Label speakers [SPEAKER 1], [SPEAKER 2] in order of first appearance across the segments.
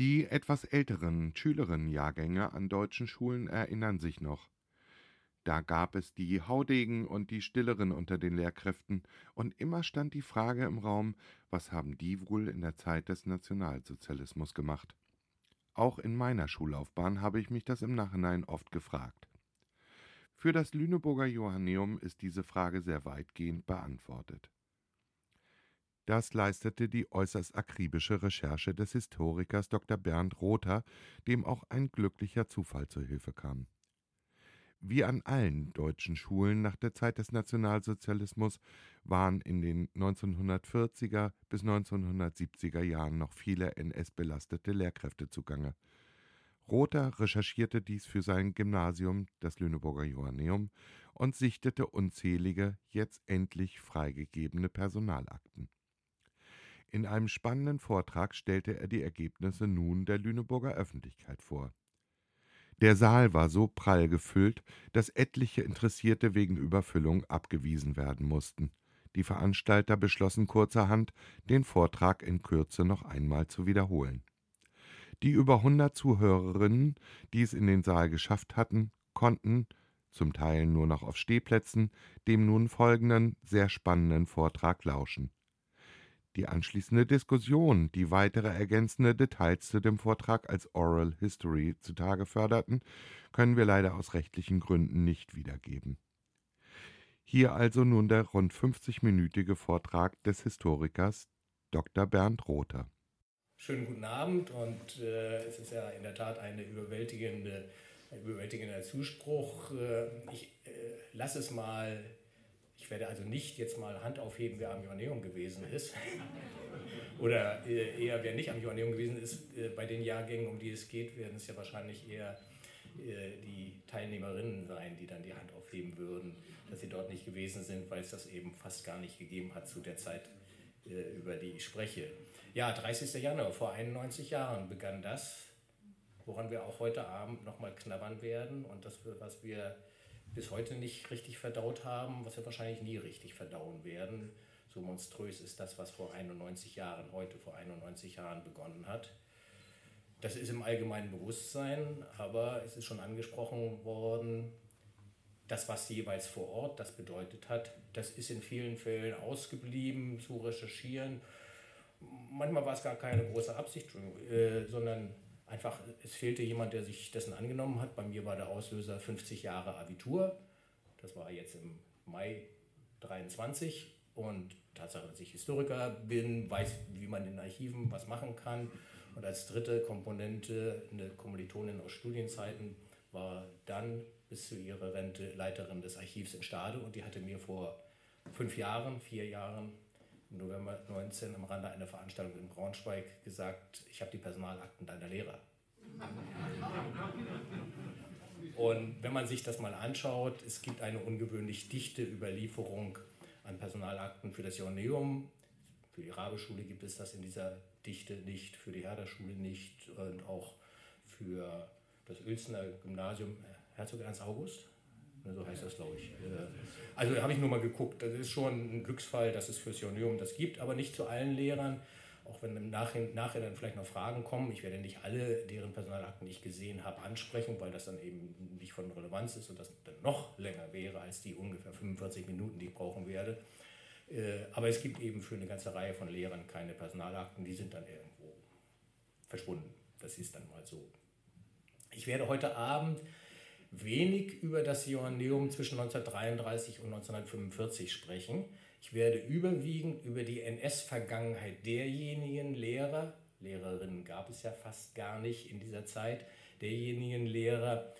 [SPEAKER 1] Die etwas älteren Schülerinnenjahrgänge an deutschen Schulen erinnern sich noch. Da gab es die Haudegen und die Stilleren unter den Lehrkräften, und immer stand die Frage im Raum, was haben die wohl in der Zeit des Nationalsozialismus gemacht? Auch in meiner Schullaufbahn habe ich mich das im Nachhinein oft gefragt. Für das Lüneburger Johanneum ist diese Frage sehr weitgehend beantwortet. Das leistete die äußerst akribische Recherche des Historikers Dr. Bernd Rother, dem auch ein glücklicher Zufall zur Hilfe kam. Wie an allen deutschen Schulen nach der Zeit des Nationalsozialismus waren in den 1940er bis 1970er Jahren noch viele NS-belastete Lehrkräfte zugange. Rother recherchierte dies für sein Gymnasium, das Lüneburger Johanneum, und sichtete unzählige, jetzt endlich freigegebene Personalakten. In einem spannenden Vortrag stellte er die Ergebnisse nun der Lüneburger Öffentlichkeit vor. Der Saal war so prall gefüllt, dass etliche Interessierte wegen Überfüllung abgewiesen werden mussten. Die Veranstalter beschlossen kurzerhand, den Vortrag in Kürze noch einmal zu wiederholen. Die über hundert Zuhörerinnen, die es in den Saal geschafft hatten, konnten, zum Teil nur noch auf Stehplätzen, dem nun folgenden sehr spannenden Vortrag lauschen. Die anschließende Diskussion, die weitere ergänzende Details zu dem Vortrag als Oral History zutage förderten, können wir leider aus rechtlichen Gründen nicht wiedergeben. Hier also nun der rund 50-minütige Vortrag des Historikers Dr. Bernd Rother.
[SPEAKER 2] Schönen guten Abend und äh, es ist ja in der Tat eine überwältigende, ein überwältigender Zuspruch. Äh, ich äh, lasse es mal ich werde also nicht jetzt mal Hand aufheben, wer am Joanneum gewesen ist. Oder äh, eher, wer nicht am Joanneum gewesen ist. Äh, bei den Jahrgängen, um die es geht, werden es ja wahrscheinlich eher äh, die Teilnehmerinnen sein, die dann die Hand aufheben würden, dass sie dort nicht gewesen sind, weil es das eben fast gar nicht gegeben hat zu der Zeit, über die ich spreche. Ja, 30. Januar, vor 91 Jahren begann das, woran wir auch heute Abend nochmal knabbern werden und das, was wir bis heute nicht richtig verdaut haben, was wir wahrscheinlich nie richtig verdauen werden. So monströs ist das, was vor 91 Jahren, heute vor 91 Jahren begonnen hat. Das ist im allgemeinen Bewusstsein, aber es ist schon angesprochen worden, das, was jeweils vor Ort das bedeutet hat, das ist in vielen Fällen ausgeblieben zu recherchieren. Manchmal war es gar keine große Absicht, äh, sondern einfach, es fehlte jemand, der sich dessen angenommen hat. Bei mir war der Auslöser 50 Jahre Abitur. Das war jetzt im Mai 23 und Tatsache, dass ich Historiker bin, weiß, wie man in Archiven was machen kann. Und als dritte Komponente eine Kommilitonin aus Studienzeiten war dann bis zu ihrer Rente Leiterin des Archivs in Stade und die hatte mir vor fünf Jahren, vier Jahren November 19 am Rande einer Veranstaltung in Braunschweig gesagt, ich habe die Personalakten deiner Lehrer. Und wenn man sich das mal anschaut, es gibt eine ungewöhnlich dichte Überlieferung an Personalakten für das Joanneum. Für die Rabeschule gibt es das in dieser Dichte nicht, für die Herderschule nicht und auch für das Uelzener Gymnasium Herzog Ernst August so heißt das, glaube ich. Äh, also habe ich nur mal geguckt. Das ist schon ein Glücksfall, dass es fürs Ionium das gibt, aber nicht zu allen Lehrern. Auch wenn im Nachhinein, nachher dann vielleicht noch Fragen kommen. Ich werde nicht alle deren Personalakten, ich gesehen habe, ansprechen, weil das dann eben nicht von Relevanz ist und das dann noch länger wäre als die ungefähr 45 Minuten, die ich brauchen werde. Äh, aber es gibt eben für eine ganze Reihe von Lehrern keine Personalakten, die sind dann irgendwo verschwunden. Das ist dann mal so. Ich werde heute Abend wenig über das Johanneum zwischen 1933 und 1945 sprechen. Ich werde überwiegend über die NS-Vergangenheit derjenigen Lehrer, Lehrerinnen gab es ja fast gar nicht in dieser Zeit, derjenigen Lehrer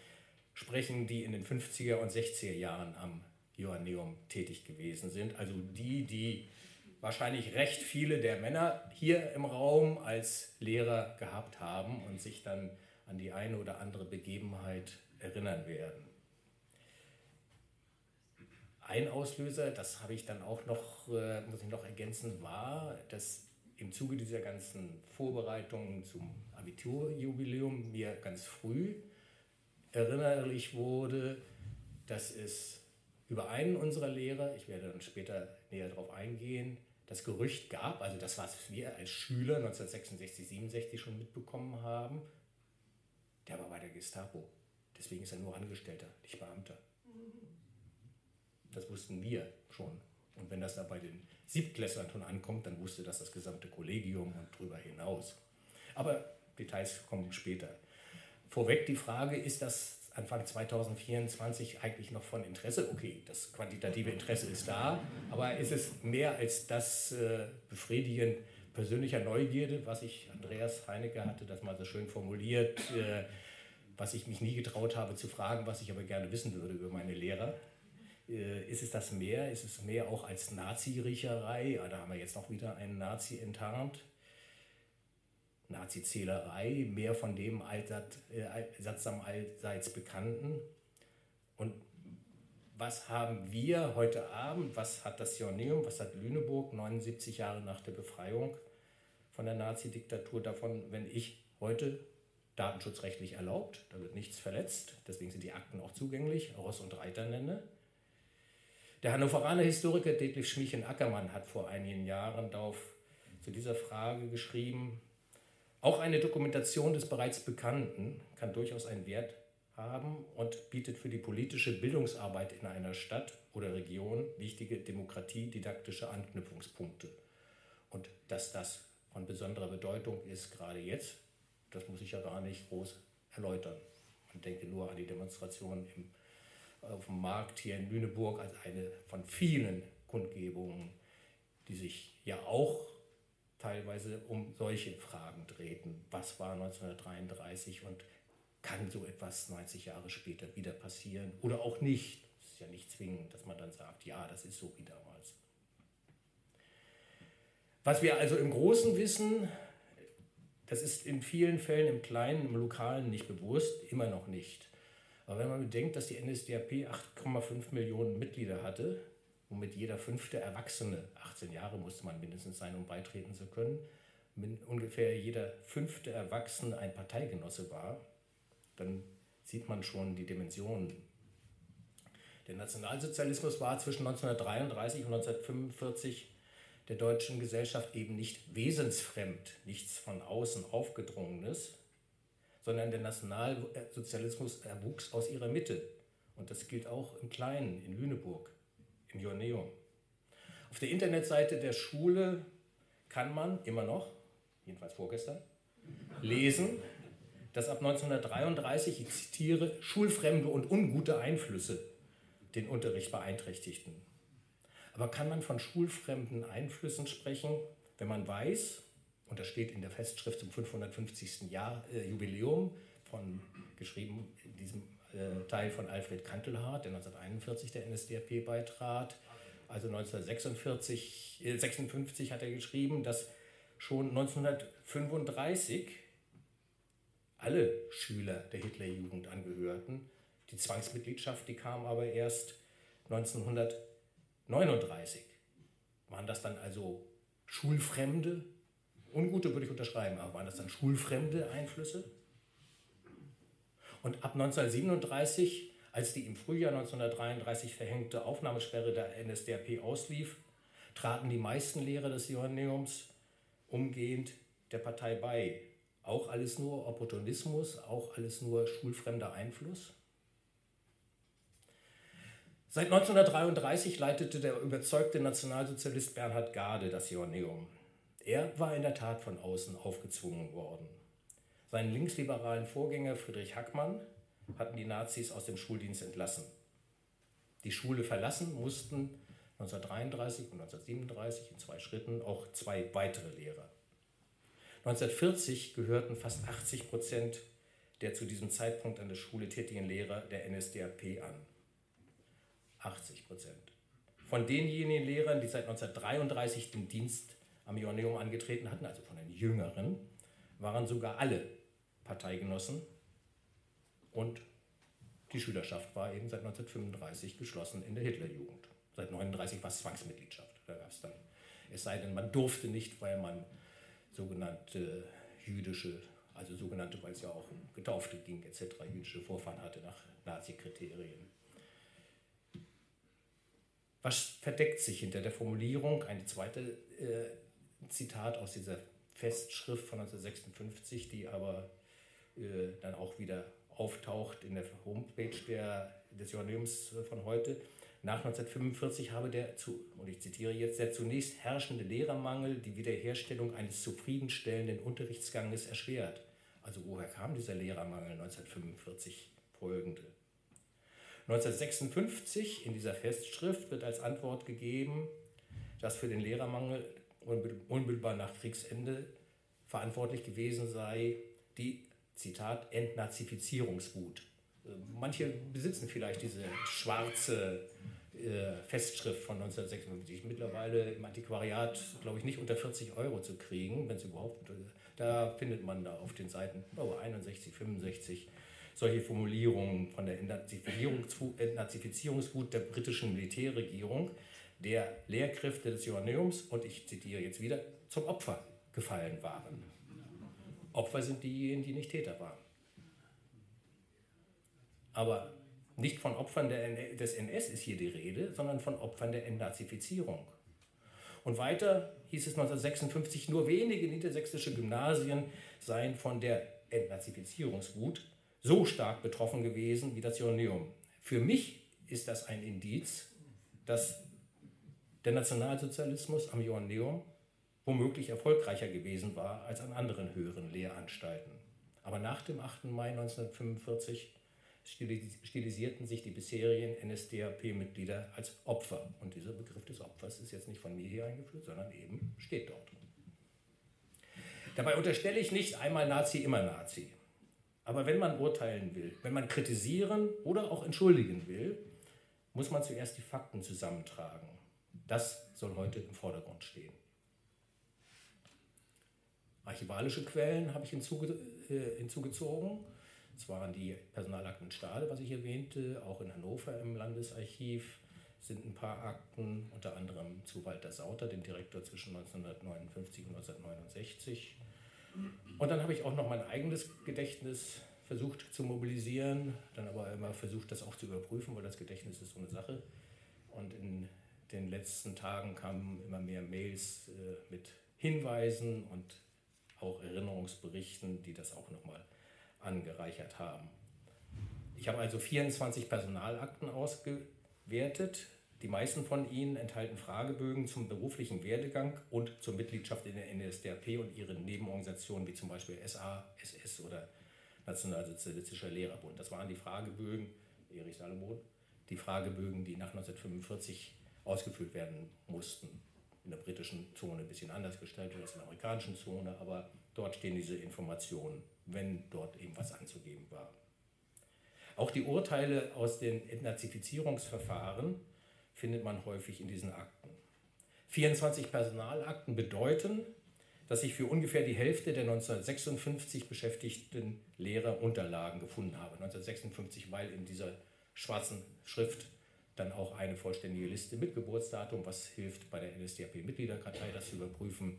[SPEAKER 2] sprechen, die in den 50er und 60er Jahren am Johanneum tätig gewesen sind. Also die, die wahrscheinlich recht viele der Männer hier im Raum als Lehrer gehabt haben und sich dann an die eine oder andere Begebenheit erinnern werden. Ein Auslöser, das habe ich dann auch noch, äh, muss ich noch ergänzen, war, dass im Zuge dieser ganzen Vorbereitungen zum Abiturjubiläum mir ganz früh erinnerlich wurde, dass es über einen unserer Lehrer, ich werde dann später näher darauf eingehen, das Gerücht gab, also das, was wir als Schüler 1966, 67 schon mitbekommen haben, der war bei der Gestapo. Deswegen ist er nur Angestellter, nicht Beamter. Das wussten wir schon. Und wenn das da bei den Siebtklässlern schon ankommt, dann wusste das das gesamte Kollegium und darüber hinaus. Aber Details kommen später. Vorweg die Frage, ist das Anfang 2024 eigentlich noch von Interesse? Okay, das quantitative Interesse ist da, aber ist es mehr als das äh, Befriedigen persönlicher Neugierde, was ich, Andreas Heinecke hatte das mal so schön formuliert, äh, was ich mich nie getraut habe zu fragen, was ich aber gerne wissen würde über meine Lehrer. Äh, ist es das mehr? Ist es mehr auch als Nazi-Riecherei? Ja, da haben wir jetzt noch wieder einen Nazi enttarnt. Nazi-Zählerei, mehr von dem allsat, äh, sattsam allseits Bekannten. Und was haben wir heute Abend, was hat das Joanneum, was hat Lüneburg 79 Jahre nach der Befreiung von der Nazi-Diktatur davon, wenn ich heute datenschutzrechtlich erlaubt, da wird nichts verletzt, deswegen sind die Akten auch zugänglich, Ross und Reiter nenne. Der Hannoveraner Historiker Detlef Schmiechen-Ackermann hat vor einigen Jahren darauf zu dieser Frage geschrieben, auch eine Dokumentation des bereits Bekannten kann durchaus einen Wert haben und bietet für die politische Bildungsarbeit in einer Stadt oder Region wichtige demokratiedidaktische Anknüpfungspunkte. Und dass das von besonderer Bedeutung ist, gerade jetzt, das muss ich ja gar nicht groß erläutern. Man denke nur an die Demonstration im, auf dem Markt hier in Lüneburg als eine von vielen Kundgebungen, die sich ja auch teilweise um solche Fragen drehten. Was war 1933 und kann so etwas 90 Jahre später wieder passieren oder auch nicht? Es ist ja nicht zwingend, dass man dann sagt, ja, das ist so wie damals. Was wir also im Großen wissen, das ist in vielen Fällen im Kleinen, im Lokalen nicht bewusst, immer noch nicht. Aber wenn man bedenkt, dass die NSDAP 8,5 Millionen Mitglieder hatte, womit jeder fünfte Erwachsene, 18 Jahre musste man mindestens sein, um beitreten zu können, ungefähr jeder fünfte Erwachsene ein Parteigenosse war, dann sieht man schon die Dimensionen. Der Nationalsozialismus war zwischen 1933 und 1945 der deutschen Gesellschaft eben nicht wesensfremd, nichts von außen aufgedrungenes, sondern der Nationalsozialismus erwuchs aus ihrer Mitte. Und das gilt auch im Kleinen, in Lüneburg im Joanneum. Auf der Internetseite der Schule kann man immer noch, jedenfalls vorgestern, lesen, dass ab 1933, ich zitiere, schulfremde und ungute Einflüsse den Unterricht beeinträchtigten. Aber kann man von schulfremden Einflüssen sprechen, wenn man weiß, und das steht in der Festschrift zum 550. Jahr, äh, Jubiläum, von, geschrieben in diesem äh, Teil von Alfred Kantelhardt, der 1941 der NSDAP beitrat. Also 1946, äh, 56 hat er geschrieben, dass schon 1935 alle Schüler der Hitlerjugend angehörten. Die Zwangsmitgliedschaft, die kam aber erst 1939. Waren das dann also Schulfremde? Ungute würde ich unterschreiben, aber waren das dann schulfremde Einflüsse? Und ab 1937, als die im Frühjahr 1933 verhängte Aufnahmesperre der NSDAP auslief, traten die meisten Lehrer des Johanneums umgehend der Partei bei. Auch alles nur Opportunismus, auch alles nur schulfremder Einfluss. Seit 1933 leitete der überzeugte Nationalsozialist Bernhard Gade das Joanneum. Er war in der Tat von außen aufgezwungen worden. Seinen linksliberalen Vorgänger Friedrich Hackmann hatten die Nazis aus dem Schuldienst entlassen. Die Schule verlassen mussten 1933 und 1937 in zwei Schritten auch zwei weitere Lehrer. 1940 gehörten fast 80 Prozent der zu diesem Zeitpunkt an der Schule tätigen Lehrer der NSDAP an. 80 Prozent. Von denjenigen Lehrern, die seit 1933 den Dienst am Joanneum angetreten hatten, also von den Jüngeren, waren sogar alle Parteigenossen und die Schülerschaft war eben seit 1935 geschlossen in der Hitlerjugend. Seit 1939 war es Zwangsmitgliedschaft. Da gab es dann, es sei denn, man durfte nicht, weil man sogenannte jüdische, also sogenannte, weil es ja auch um Getaufte ging, etc., jüdische Vorfahren hatte nach Nazi-Kriterien. Was verdeckt sich hinter der Formulierung? Ein zweites äh, Zitat aus dieser Festschrift von 1956, die aber äh, dann auch wieder auftaucht in der Homepage der, des Journaliums von heute. Nach 1945 habe der, und ich zitiere jetzt, der zunächst herrschende Lehrermangel die Wiederherstellung eines zufriedenstellenden Unterrichtsganges erschwert. Also woher kam dieser Lehrermangel 1945 folgende? 1956 in dieser Festschrift wird als Antwort gegeben, dass für den Lehrermangel unmittelbar nach Kriegsende verantwortlich gewesen sei die, Zitat, Entnazifizierungswut. Manche besitzen vielleicht diese schwarze äh, Festschrift von 1956. Mittlerweile im Antiquariat, glaube ich, nicht unter 40 Euro zu kriegen, wenn es überhaupt. Da findet man da auf den Seiten oh, 61, 65 solche Formulierungen von der Entnazifizierungswut der britischen Militärregierung, der Lehrkräfte des Joanneums, und ich zitiere jetzt wieder, zum Opfer gefallen waren. Opfer sind diejenigen, die nicht Täter waren. Aber nicht von Opfern des NS ist hier die Rede, sondern von Opfern der Entnazifizierung. Und weiter hieß es 1956, nur wenige niedersächsische Gymnasien seien von der Entnazifizierungswut so stark betroffen gewesen wie das Joanneum. Für mich ist das ein Indiz, dass der Nationalsozialismus am Joanneum womöglich erfolgreicher gewesen war als an anderen höheren Lehranstalten. Aber nach dem 8. Mai 1945 stilisierten sich die bisherigen NSDAP-Mitglieder als Opfer. Und dieser Begriff des Opfers ist jetzt nicht von mir hier eingeführt, sondern eben steht dort. Dabei unterstelle ich nicht einmal Nazi, immer Nazi. Aber wenn man urteilen will, wenn man kritisieren oder auch entschuldigen will, muss man zuerst die Fakten zusammentragen. Das soll heute im Vordergrund stehen. Archivalische Quellen habe ich hinzuge äh, hinzugezogen. Das waren die Personalakten in Stade, was ich erwähnte, auch in Hannover im Landesarchiv sind ein paar Akten, unter anderem zu Walter Sauter, dem Direktor zwischen 1959 und 1969. Und dann habe ich auch noch mein eigenes Gedächtnis versucht zu mobilisieren, dann aber immer versucht, das auch zu überprüfen, weil das Gedächtnis ist so eine Sache. Und in den letzten Tagen kamen immer mehr Mails äh, mit Hinweisen und auch Erinnerungsberichten, die das auch nochmal angereichert haben. Ich habe also 24 Personalakten ausgewertet. Die meisten von ihnen enthalten Fragebögen zum beruflichen Werdegang und zur Mitgliedschaft in der NSDAP und ihren Nebenorganisationen wie zum Beispiel SA, SS oder Nationalsozialistischer Lehrerbund. Das waren die Fragebögen, Erich Salomon, die Fragebögen, die nach 1945 ausgefüllt werden mussten. In der britischen Zone ein bisschen anders gestaltet als in der amerikanischen Zone, aber dort stehen diese Informationen, wenn dort eben was anzugeben war. Auch die Urteile aus den Entnazifizierungsverfahren findet man häufig in diesen Akten. 24 Personalakten bedeuten, dass ich für ungefähr die Hälfte der 1956 beschäftigten Lehrer Unterlagen gefunden habe. 1956, weil in dieser schwarzen Schrift dann auch eine vollständige Liste mit Geburtsdatum, was hilft bei der NSDAP-Mitgliederkartei, das zu überprüfen,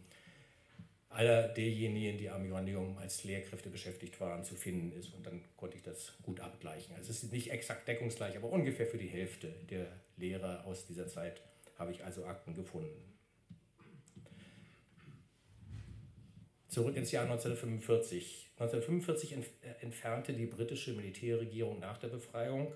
[SPEAKER 2] aller derjenigen, die am Joanneum als Lehrkräfte beschäftigt waren, zu finden ist. Und dann konnte ich das gut abgleichen. Also es ist nicht exakt deckungsgleich, aber ungefähr für die Hälfte der Lehrer aus dieser Zeit habe ich also Akten gefunden. Zurück ins Jahr 1945. 1945 äh, entfernte die britische Militärregierung nach der Befreiung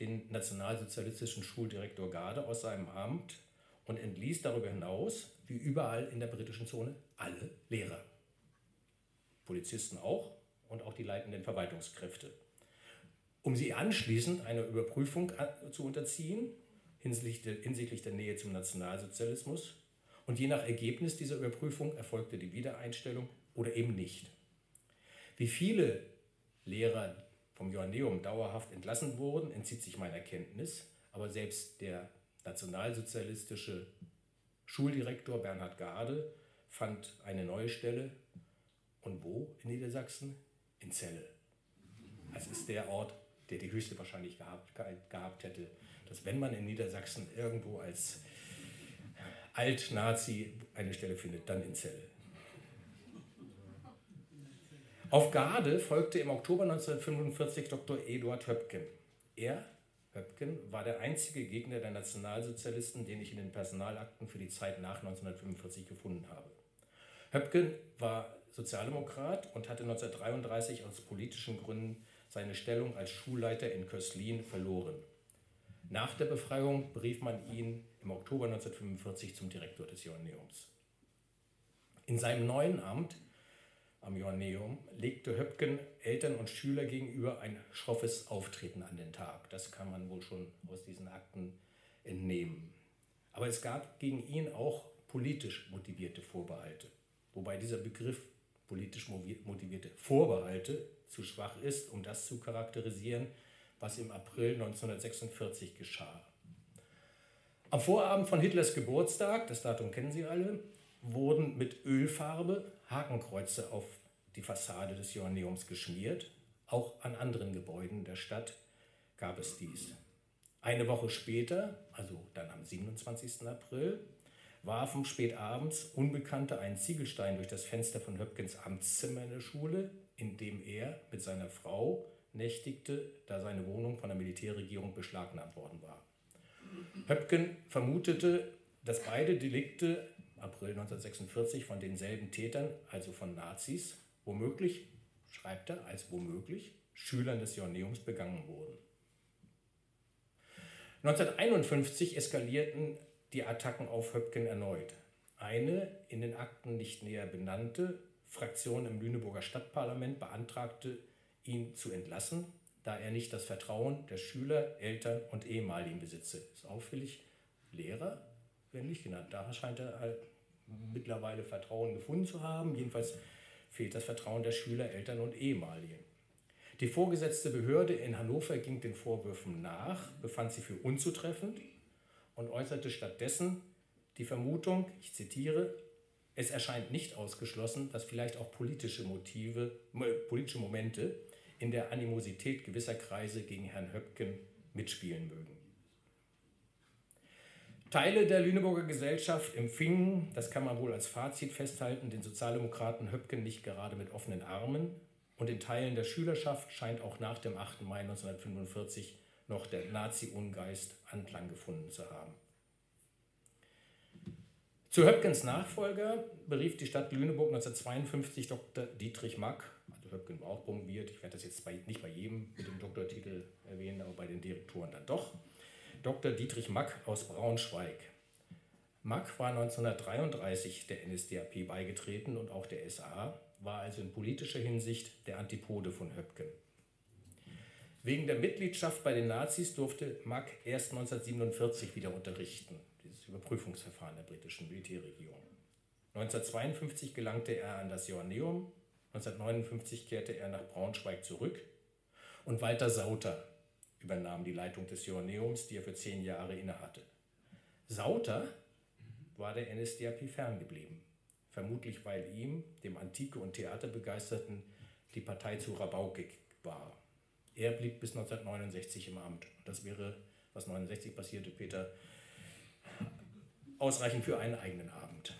[SPEAKER 2] den nationalsozialistischen Schuldirektor Garde aus seinem Amt und entließ darüber hinaus, wie überall in der britischen Zone, alle Lehrer. Polizisten auch und auch die leitenden Verwaltungskräfte. Um sie anschließend einer Überprüfung zu unterziehen, hinsichtlich der Nähe zum Nationalsozialismus. Und je nach Ergebnis dieser Überprüfung erfolgte die Wiedereinstellung oder eben nicht. Wie viele Lehrer vom Joanneum dauerhaft entlassen wurden, entzieht sich meiner Kenntnis, aber selbst der nationalsozialistische Schuldirektor Bernhard Gade fand eine neue Stelle. Und wo in Niedersachsen? In Celle. Das ist der Ort, der die höchste Wahrscheinlichkeit gehabt hätte, dass wenn man in Niedersachsen irgendwo als Alt-Nazi eine Stelle findet, dann in Celle. Auf Garde folgte im Oktober 1945 Dr. Eduard Höpken. Er Höpken war der einzige Gegner der Nationalsozialisten, den ich in den Personalakten für die Zeit nach 1945 gefunden habe. Höpken war Sozialdemokrat und hatte 1933 aus politischen Gründen seine Stellung als Schulleiter in Köslin verloren. Nach der Befreiung berief man ihn im Oktober 1945 zum Direktor des Joanneums. In seinem neuen Amt am Joanneum legte Höpken Eltern und Schüler gegenüber ein schroffes Auftreten an den Tag. Das kann man wohl schon aus diesen Akten entnehmen. Aber es gab gegen ihn auch politisch motivierte Vorbehalte, wobei dieser Begriff politisch motivierte Vorbehalte zu schwach ist, um das zu charakterisieren, was im April 1946 geschah. Am Vorabend von Hitlers Geburtstag, das Datum kennen Sie alle, wurden mit Ölfarbe Hakenkreuze auf die Fassade des Joanneums geschmiert. Auch an anderen Gebäuden der Stadt gab es dies. Eine Woche später, also dann am 27. April, warfen spät abends Unbekannte einen Ziegelstein durch das Fenster von Höpkens Amtszimmer in der Schule, in dem er mit seiner Frau nächtigte, da seine Wohnung von der Militärregierung beschlagnahmt worden war. Höpken vermutete, dass beide Delikte April 1946 von denselben Tätern, also von Nazis, womöglich, schreibt er, als womöglich Schülern des Joanneums begangen wurden. 1951 eskalierten die Attacken auf Höpken erneut. Eine in den Akten nicht näher benannte Fraktion im Lüneburger Stadtparlament beantragte, ihn zu entlassen, da er nicht das Vertrauen der Schüler, Eltern und Ehemaligen besitze. Ist auffällig, Lehrer werden nicht genannt. Da scheint er halt mittlerweile Vertrauen gefunden zu haben. Jedenfalls fehlt das Vertrauen der Schüler, Eltern und Ehemaligen. Die vorgesetzte Behörde in Hannover ging den Vorwürfen nach, befand sie für unzutreffend und äußerte stattdessen die Vermutung, ich zitiere, es erscheint nicht ausgeschlossen, dass vielleicht auch politische Motive, politische Momente in der Animosität gewisser Kreise gegen Herrn Höpken mitspielen mögen. Teile der Lüneburger Gesellschaft empfingen, das kann man wohl als Fazit festhalten, den Sozialdemokraten Höpken nicht gerade mit offenen Armen. Und in Teilen der Schülerschaft scheint auch nach dem 8. Mai 1945 noch der Nazi-Ungeist Anklang gefunden zu haben. Zu Höpkens Nachfolger berief die Stadt Lüneburg 1952 Dr. Dietrich Mack, also Höpken war auch promoviert, ich werde das jetzt bei, nicht bei jedem mit dem Doktortitel erwähnen, aber bei den Direktoren dann doch. Dr. Dietrich Mack aus Braunschweig. Mack war 1933 der NSDAP beigetreten und auch der SA, war also in politischer Hinsicht der Antipode von Höpken. Wegen der Mitgliedschaft bei den Nazis durfte Mack erst 1947 wieder unterrichten, dieses Überprüfungsverfahren der britischen Militärregierung. 1952 gelangte er an das Joanneum, 1959 kehrte er nach Braunschweig zurück und Walter Sauter übernahm die Leitung des Joanneums, die er für zehn Jahre innehatte. Sauter war der NSDAP ferngeblieben, vermutlich weil ihm, dem Antike- und Theaterbegeisterten, die Partei zu rabaukig war. Er blieb bis 1969 im Amt. Das wäre, was 1969 passierte, Peter, ausreichend für einen eigenen Abend.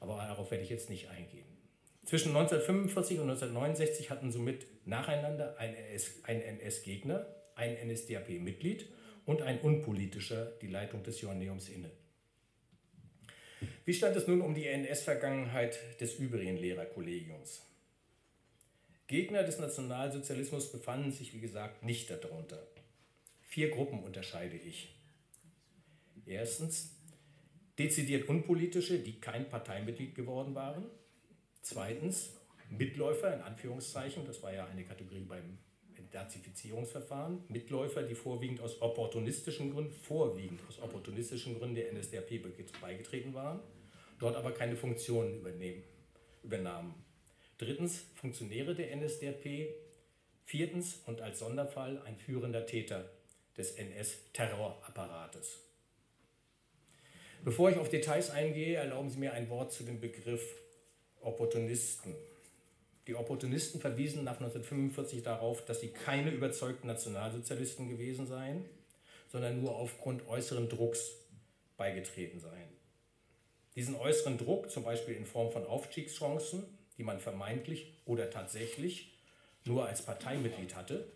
[SPEAKER 2] Aber darauf werde ich jetzt nicht eingehen. Zwischen 1945 und 1969 hatten somit nacheinander ein NS-Gegner, ein NSDAP-Mitglied und ein unpolitischer die Leitung des Joanneums inne. Wie stand es nun um die NS-Vergangenheit des übrigen Lehrerkollegiums? Gegner des Nationalsozialismus befanden sich, wie gesagt, nicht darunter. Vier Gruppen unterscheide ich. Erstens dezidiert unpolitische, die kein Parteimitglied geworden waren. Zweitens Mitläufer in Anführungszeichen, das war ja eine Kategorie beim Entnazifizierungsverfahren, Mitläufer, die vorwiegend aus opportunistischen Gründen, vorwiegend aus opportunistischen Gründen der NSDAP beigetreten waren, dort aber keine Funktionen übernehmen, übernahmen. Drittens Funktionäre der NSDAP. Viertens und als Sonderfall ein führender Täter des NS-Terrorapparates. Bevor ich auf Details eingehe, erlauben Sie mir ein Wort zu dem Begriff Opportunisten. Die Opportunisten verwiesen nach 1945 darauf, dass sie keine überzeugten Nationalsozialisten gewesen seien, sondern nur aufgrund äußeren Drucks beigetreten seien. Diesen äußeren Druck, zum Beispiel in Form von Aufstiegschancen, die man vermeintlich oder tatsächlich nur als Parteimitglied hatte,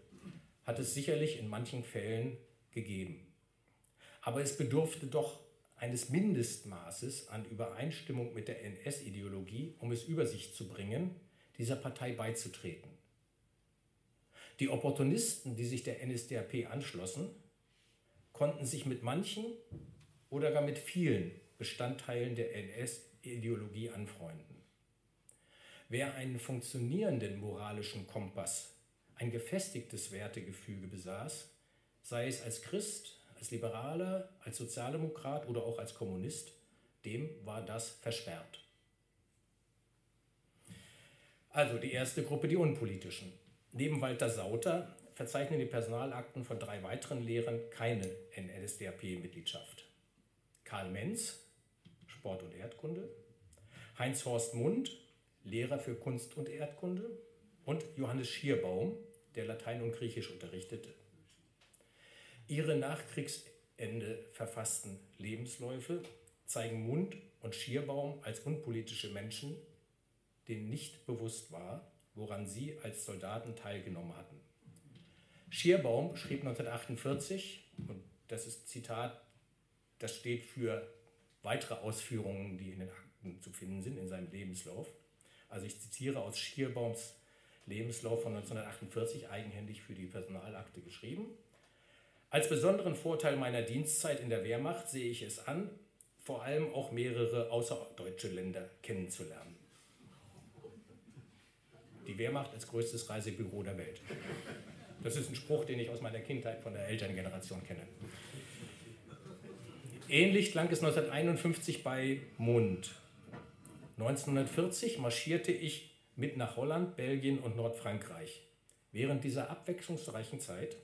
[SPEAKER 2] hat es sicherlich in manchen Fällen gegeben. Aber es bedurfte doch eines Mindestmaßes an Übereinstimmung mit der NS-Ideologie, um es über sich zu bringen, dieser Partei beizutreten. Die Opportunisten, die sich der NSDAP anschlossen, konnten sich mit manchen oder gar mit vielen Bestandteilen der NS-Ideologie anfreunden. Wer einen funktionierenden moralischen Kompass, ein gefestigtes Wertegefüge besaß, sei es als Christ, als Liberaler, als Sozialdemokrat oder auch als Kommunist, dem war das versperrt. Also die erste Gruppe, die Unpolitischen. Neben Walter Sauter verzeichnen die Personalakten von drei weiteren Lehrern keine NSDAP-Mitgliedschaft. Karl Menz, Sport und Erdkunde, Heinz-Horst Mund, Lehrer für Kunst und Erdkunde und Johannes Schierbaum, der Latein und Griechisch unterrichtete. Ihre nach Kriegsende verfassten Lebensläufe zeigen Mund und Schierbaum als unpolitische Menschen, denen nicht bewusst war, woran sie als Soldaten teilgenommen hatten. Schierbaum schrieb 1948, und das ist Zitat, das steht für weitere Ausführungen, die in den Akten zu finden sind, in seinem Lebenslauf. Also ich zitiere aus Schierbaums Lebenslauf von 1948, eigenhändig für die Personalakte geschrieben. Als besonderen Vorteil meiner Dienstzeit in der Wehrmacht sehe ich es an, vor allem auch mehrere außerdeutsche Länder kennenzulernen. Die Wehrmacht als größtes Reisebüro der Welt. Das ist ein Spruch, den ich aus meiner Kindheit von der Elterngeneration kenne. Ähnlich klang es 1951 bei Mund. 1940 marschierte ich mit nach Holland, Belgien und Nordfrankreich. Während dieser abwechslungsreichen Zeit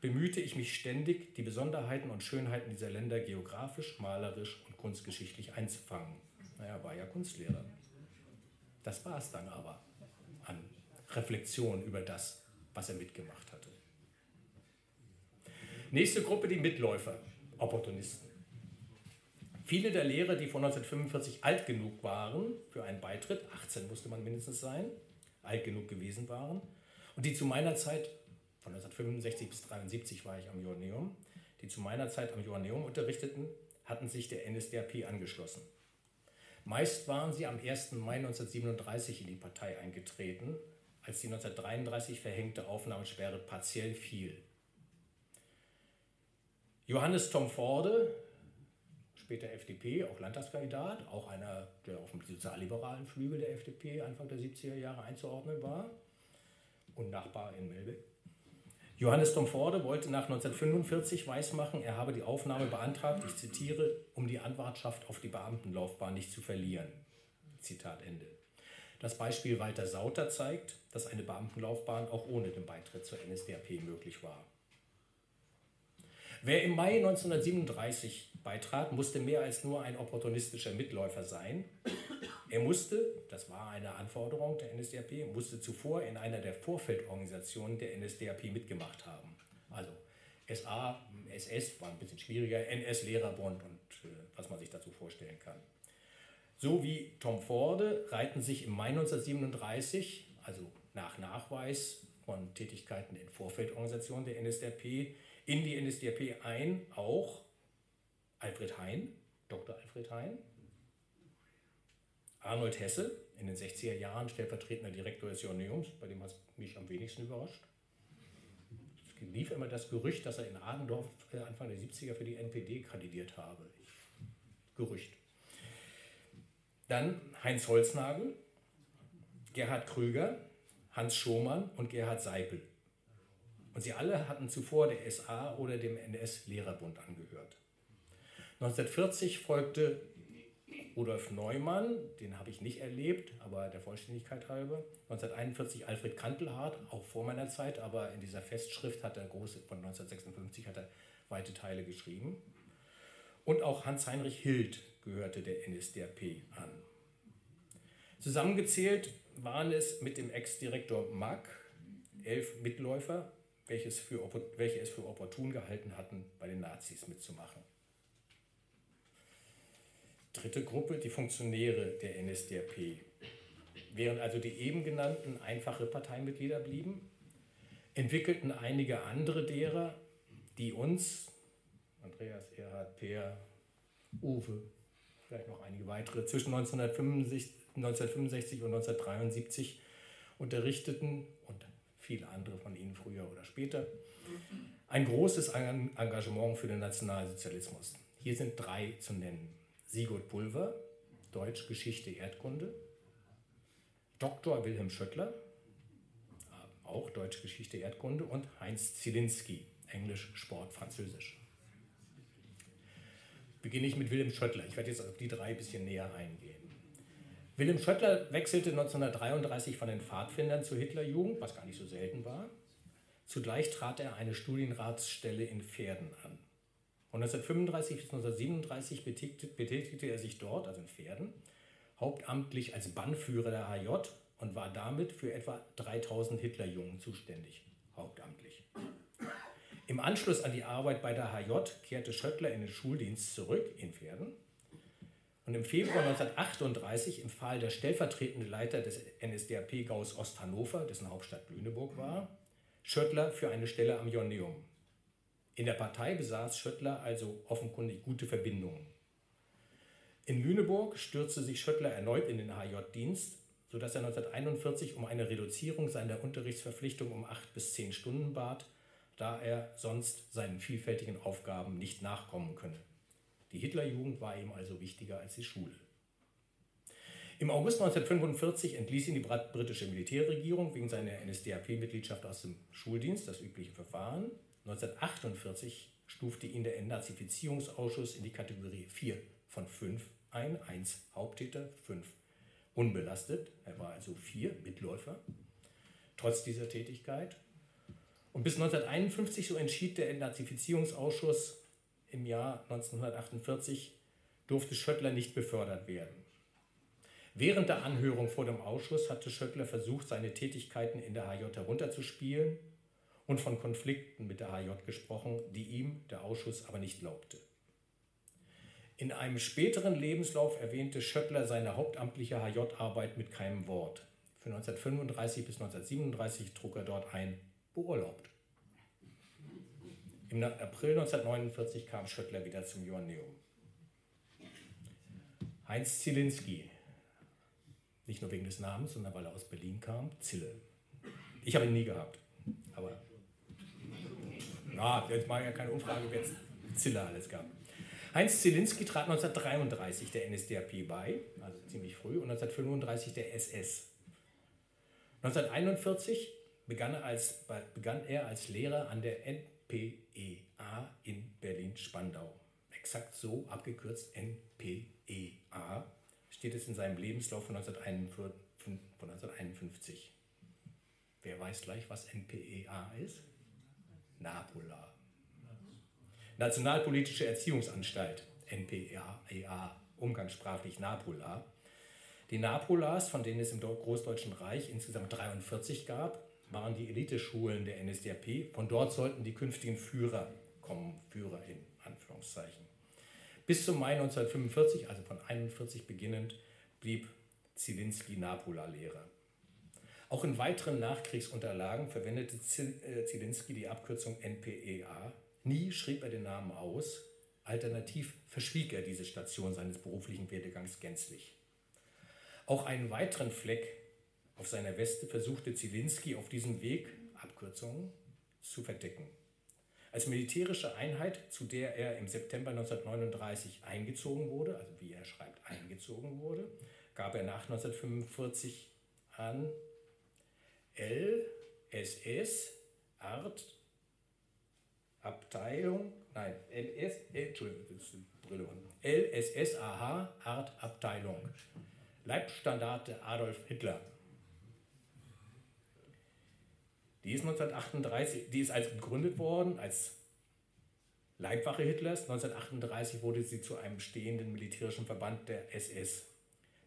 [SPEAKER 2] bemühte ich mich ständig, die Besonderheiten und Schönheiten dieser Länder geografisch, malerisch und kunstgeschichtlich einzufangen. Naja, war ja Kunstlehrer. Das war es dann aber an Reflexion über das, was er mitgemacht hatte. Nächste Gruppe, die Mitläufer, Opportunisten. Viele der Lehrer, die von 1945 alt genug waren für einen Beitritt, 18 musste man mindestens sein, alt genug gewesen waren, und die zu meiner Zeit, von 1965 bis 1973 war ich am Joanneum, die zu meiner Zeit am Joanneum unterrichteten, hatten sich der NSDAP angeschlossen. Meist waren sie am 1. Mai 1937 in die Partei eingetreten, als die 1933 verhängte Aufnahmesperre partiell fiel. Johannes Tom Forde, später FDP, auch Landtagskandidat, auch einer, der auf dem sozialliberalen Flügel der FDP Anfang der 70er Jahre einzuordnen war und Nachbar in Melbeck. Johannes Domforde wollte nach 1945 weismachen, er habe die Aufnahme beantragt, ich zitiere, um die Anwartschaft auf die Beamtenlaufbahn nicht zu verlieren. Zitat Ende. Das Beispiel Walter Sauter zeigt, dass eine Beamtenlaufbahn auch ohne den Beitritt zur NSDAP möglich war. Wer im Mai 1937 beitrat, musste mehr als nur ein opportunistischer Mitläufer sein. Er musste, das war eine Anforderung der NSDAP, musste zuvor in einer der Vorfeldorganisationen der NSDAP mitgemacht haben. Also SA, SS war ein bisschen schwieriger, NS-Lehrerbund und äh, was man sich dazu vorstellen kann. So wie Tom Forde reihten sich im Mai 1937, also nach Nachweis von Tätigkeiten in Vorfeldorganisationen der NSDAP, in die NSDAP ein, auch Alfred Hein, Dr. Alfred Hein, Arnold Hesse, in den 60er Jahren stellvertretender Direktor des Joanneums, bei dem hat es mich am wenigsten überrascht. Es lief immer das Gerücht, dass er in Adendorf äh, Anfang der 70er für die NPD kandidiert habe. Gerücht. Dann Heinz Holznagel, Gerhard Krüger, Hans Schomann und Gerhard Seipel. Und sie alle hatten zuvor der SA oder dem NS-Lehrerbund angehört. 1940 folgte Rudolf Neumann, den habe ich nicht erlebt, aber der Vollständigkeit halber. 1941 Alfred Kantelhardt, auch vor meiner Zeit, aber in dieser Festschrift hat er große, von 1956 hat er weite Teile geschrieben. Und auch Hans-Heinrich Hild gehörte der NSDAP an. Zusammengezählt waren es mit dem Ex-Direktor Mack elf Mitläufer, welches für, welche es für opportun gehalten hatten, bei den Nazis mitzumachen. Dritte Gruppe, die Funktionäre der NSDAP. Während also die eben genannten einfache Parteimitglieder blieben, entwickelten einige andere derer, die uns, Andreas, Erhard, Peer, Uwe, vielleicht noch einige weitere, zwischen 1965, 1965 und 1973 unterrichteten viele andere von ihnen früher oder später, ein großes Engagement für den Nationalsozialismus. Hier sind drei zu nennen. Sigurd Pulver, Deutsch, Geschichte, Erdkunde. Dr. Wilhelm Schöttler, auch Deutsch, Geschichte, Erdkunde. Und Heinz Zielinski, Englisch, Sport, Französisch. Beginne ich mit Wilhelm Schöttler. Ich werde jetzt auf die drei ein bisschen näher eingehen. Wilhelm Schöttler wechselte 1933 von den Pfadfindern zur Hitlerjugend, was gar nicht so selten war. Zugleich trat er eine Studienratsstelle in Pferden an. Von 1935 bis 1937 betätigte, er sich dort, also in Pferden, hauptamtlich als Bannführer der HJ und war damit für etwa 3000 Hitlerjungen zuständig, hauptamtlich. Im Anschluss an die Arbeit bei der HJ kehrte Schöttler in den Schuldienst zurück in Pferden und im Februar 1938 empfahl der stellvertretende Leiter des NSDAP Gauss Osthannover, dessen Hauptstadt Lüneburg war, Schöttler für eine Stelle am Joanneum. In der Partei besaß Schöttler also offenkundig gute Verbindungen. In Lüneburg stürzte sich Schöttler erneut in den HJ-Dienst, sodass er 1941 um eine Reduzierung seiner Unterrichtsverpflichtung um acht bis zehn Stunden bat, da er sonst seinen vielfältigen Aufgaben nicht nachkommen könne. Die Hitlerjugend war ihm also wichtiger als die Schule. Im August 1945 entließ ihn die britische Militärregierung wegen seiner NSDAP-Mitgliedschaft aus dem Schuldienst, das übliche Verfahren. 1948 stufte ihn der Entnazifizierungsausschuss in die Kategorie 4 von 5 ein, 1 Haupttäter, 5 unbelastet. Er war also 4 Mitläufer, trotz dieser Tätigkeit. Und bis 1951, so entschied der Entnazifizierungsausschuss, im Jahr 1948 durfte Schöttler nicht befördert werden. Während der Anhörung vor dem Ausschuss hatte Schöttler versucht, seine Tätigkeiten in der HJ herunterzuspielen und von Konflikten mit der HJ gesprochen, die ihm der Ausschuss aber nicht glaubte. In einem späteren Lebenslauf erwähnte Schöttler seine hauptamtliche HJ-Arbeit mit keinem Wort. Für 1935 bis 1937 trug er dort ein beurlaubt. Im April 1949 kam Schöttler wieder zum Joanneum. Heinz Zielinski, nicht nur wegen des Namens, sondern weil er aus Berlin kam, Zille. Ich habe ihn nie gehabt, aber na, jetzt mache ich ja keine Umfrage, wer Zille alles gab. Heinz Zielinski trat 1933 der NSDAP bei, also ziemlich früh, und 1935 der SS. 1941 begann er als, begann er als Lehrer an der NPEA in Berlin-Spandau. Exakt so abgekürzt NPEA steht es in seinem Lebenslauf von 1951. Wer weiß gleich, was NPEA ist? NAPOLA. Nationalpolitische Erziehungsanstalt, NPEA, umgangssprachlich NAPOLA. Die NAPOLAs, von denen es im Großdeutschen Reich insgesamt 43 gab, waren die Eliteschulen der NSDAP. Von dort sollten die künftigen Führer kommen, Führer in Anführungszeichen. Bis zum Mai 1945, also von 1941 beginnend, blieb Zielinski Napola-Lehrer. Auch in weiteren Nachkriegsunterlagen verwendete äh, Zielinski die Abkürzung NPEA. Nie schrieb er den Namen aus. Alternativ verschwieg er diese Station seines beruflichen Werdegangs gänzlich. Auch einen weiteren Fleck auf seiner Weste versuchte Zielinski auf diesem Weg, Abkürzungen, zu verdecken. Als militärische Einheit, zu der er im September 1939 eingezogen wurde, also wie er schreibt, eingezogen wurde, gab er nach 1945 an LSS Art Abteilung, nein, LS, Entschuldigung, das ist Brille. LSSAH Art Abteilung. Leibstandarte Adolf Hitler Die ist 1938, die ist als gegründet worden als Leibwache Hitlers. 1938 wurde sie zu einem stehenden militärischen Verband der SS.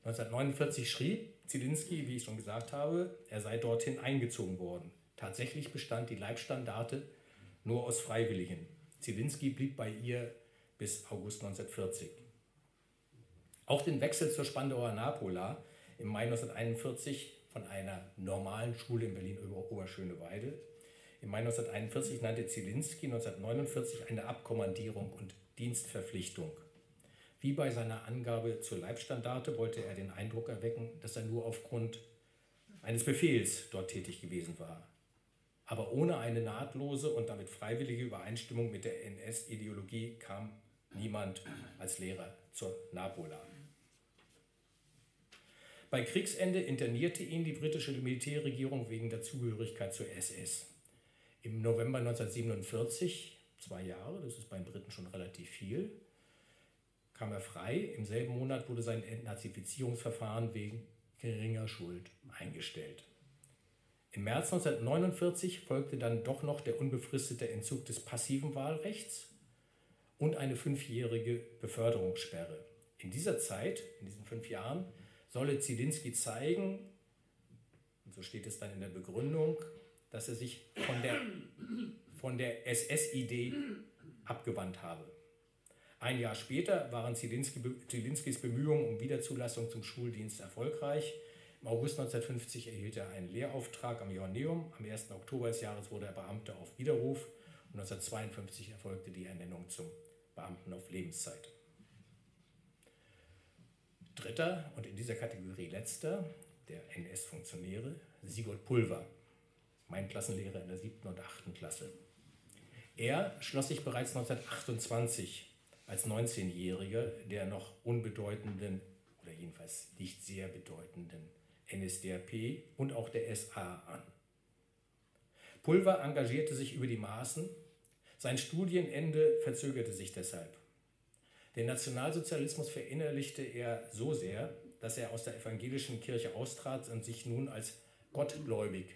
[SPEAKER 2] 1949 schrieb Zielinski, wie ich schon gesagt habe, er sei dorthin eingezogen worden. Tatsächlich bestand die Leibstandarte nur aus Freiwilligen. Zielinski blieb bei ihr bis August 1940. Auch den Wechsel zur Spandauer Napola im Mai 1941 von einer normalen Schule in Berlin-Oberschöneweide Im Mai 1941 nannte Zielinski 1949 eine Abkommandierung und Dienstverpflichtung. Wie bei seiner Angabe zur Leibstandarte wollte er den Eindruck erwecken, dass er nur aufgrund eines Befehls dort tätig gewesen war. Aber ohne eine nahtlose und damit freiwillige Übereinstimmung mit der NS-Ideologie kam niemand als Lehrer zur Napola. Bei Kriegsende internierte ihn die britische Militärregierung wegen der Zugehörigkeit zur SS. Im November 1947, zwei Jahre, das ist bei den Briten schon relativ viel, kam er frei. Im selben Monat wurde sein Entnazifizierungsverfahren wegen geringer Schuld eingestellt. Im März 1949 folgte dann doch noch der unbefristete Entzug des passiven Wahlrechts und eine fünfjährige Beförderungssperre. In dieser Zeit, in diesen fünf Jahren, solle Zielinski zeigen, so steht es dann in der Begründung, dass er sich von der, von der SS-Idee abgewandt habe. Ein Jahr später waren Zielinskis Bemühungen um Wiederzulassung zum Schuldienst erfolgreich. Im August 1950 erhielt er einen Lehrauftrag am Joanneum. Am 1. Oktober des Jahres wurde er Beamter auf Widerruf und 1952 erfolgte die Ernennung zum Beamten auf Lebenszeit. Dritter und in dieser Kategorie letzter der NS-Funktionäre Sigurd Pulver, mein Klassenlehrer in der siebten und achten Klasse. Er schloss sich bereits 1928 als 19-Jähriger der noch unbedeutenden oder jedenfalls nicht sehr bedeutenden NSDAP und auch der SA an. Pulver engagierte sich über die Maßen, sein Studienende verzögerte sich deshalb. Den Nationalsozialismus verinnerlichte er so sehr, dass er aus der evangelischen Kirche austrat und sich nun als gottgläubig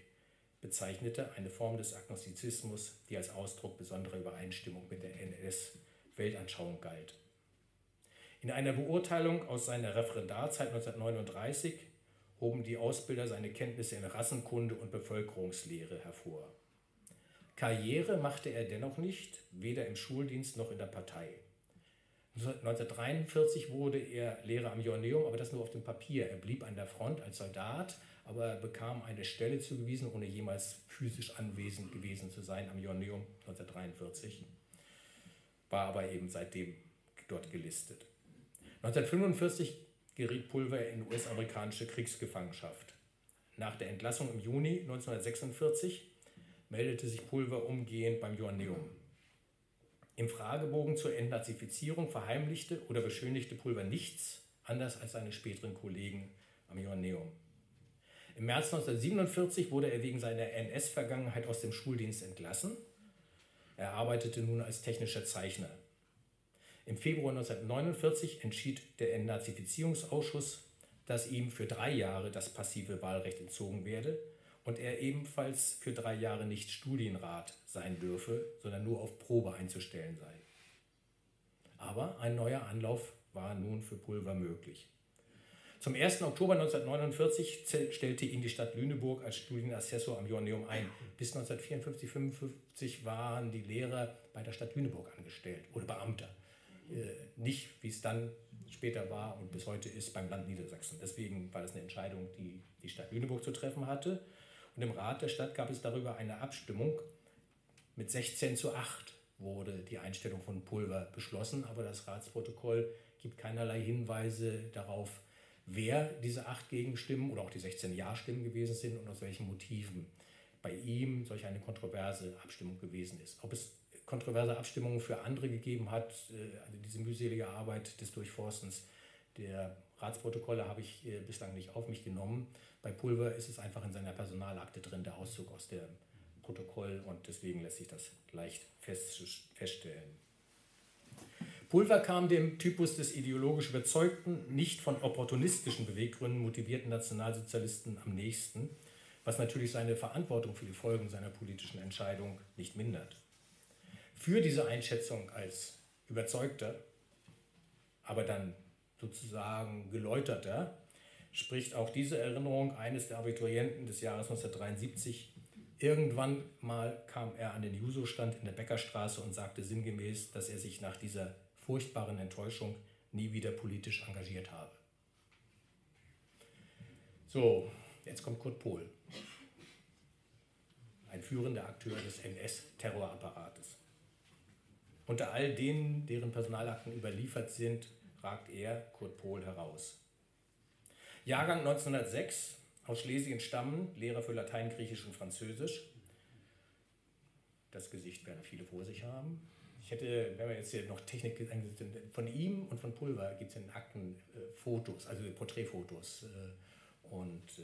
[SPEAKER 2] bezeichnete, eine Form des Agnostizismus, die als Ausdruck besonderer Übereinstimmung mit der NS-Weltanschauung galt. In einer Beurteilung aus seiner Referendarzeit 1939 hoben die Ausbilder seine Kenntnisse in Rassenkunde und Bevölkerungslehre hervor. Karriere machte er dennoch nicht, weder im Schuldienst noch in der Partei. 1943 wurde er Lehrer am Joanneum, aber das nur auf dem Papier. Er blieb an der Front als Soldat, aber bekam eine Stelle zugewiesen, ohne jemals physisch anwesend gewesen zu sein am Joanneum 1943. War aber eben seitdem dort gelistet. 1945 geriet Pulver in US-amerikanische Kriegsgefangenschaft. Nach der Entlassung im Juni 1946 meldete sich Pulver umgehend beim Joanneum. Im Fragebogen zur Entnazifizierung verheimlichte oder beschönigte Pulver nichts, anders als seine späteren Kollegen am Joanneum. Im März 1947 wurde er wegen seiner NS-Vergangenheit aus dem Schuldienst entlassen. Er arbeitete nun als technischer Zeichner. Im Februar 1949 entschied der Entnazifizierungsausschuss, dass ihm für drei Jahre das passive Wahlrecht entzogen werde und er ebenfalls für drei Jahre nicht Studienrat sein dürfe, sondern nur auf Probe einzustellen sei. Aber ein neuer Anlauf war nun für Pulver möglich. Zum 1. Oktober 1949 stellte ihn die Stadt Lüneburg als Studienassessor am Joanneum ein. Bis 1954-55 waren die Lehrer bei der Stadt Lüneburg angestellt oder Beamter. Äh, nicht, wie es dann später war und bis heute ist beim Land Niedersachsen. Deswegen war das eine Entscheidung, die die Stadt Lüneburg zu treffen hatte. Und im Rat der Stadt gab es darüber eine Abstimmung. Mit 16 zu 8 wurde die Einstellung von Pulver beschlossen, aber das Ratsprotokoll gibt keinerlei Hinweise darauf, wer diese acht Gegenstimmen oder auch die 16 Ja-Stimmen gewesen sind und aus welchen Motiven bei ihm solch eine kontroverse Abstimmung gewesen ist. Ob es kontroverse Abstimmungen für andere gegeben hat, äh, also diese mühselige Arbeit des Durchforstens der Ratsprotokolle habe ich äh, bislang nicht auf mich genommen. Bei Pulver ist es einfach in seiner Personalakte drin, der Auszug aus dem Protokoll und deswegen lässt sich das leicht feststellen. Pulver kam dem Typus des ideologisch überzeugten, nicht von opportunistischen Beweggründen motivierten Nationalsozialisten am nächsten, was natürlich seine Verantwortung für die Folgen seiner politischen Entscheidung nicht mindert. Für diese Einschätzung als überzeugter, aber dann sozusagen geläuterter, spricht auch diese Erinnerung eines der Abiturienten des Jahres 1973. Irgendwann mal kam er an den Juso-Stand in der Bäckerstraße und sagte sinngemäß, dass er sich nach dieser furchtbaren Enttäuschung nie wieder politisch engagiert habe. So, jetzt kommt Kurt Pohl. ein führender Akteur des NS-Terrorapparates. Unter all denen, deren Personalakten überliefert sind, ragt er, Kurt Pohl, heraus. Jahrgang 1906, aus Schlesien stammen, Lehrer für Latein, Griechisch und Französisch. Das Gesicht werden viele vor sich haben. Ich hätte, wenn wir jetzt hier noch Technik von ihm und von Pulver gibt es in Akten äh, Fotos, also Porträtfotos. Äh, und äh,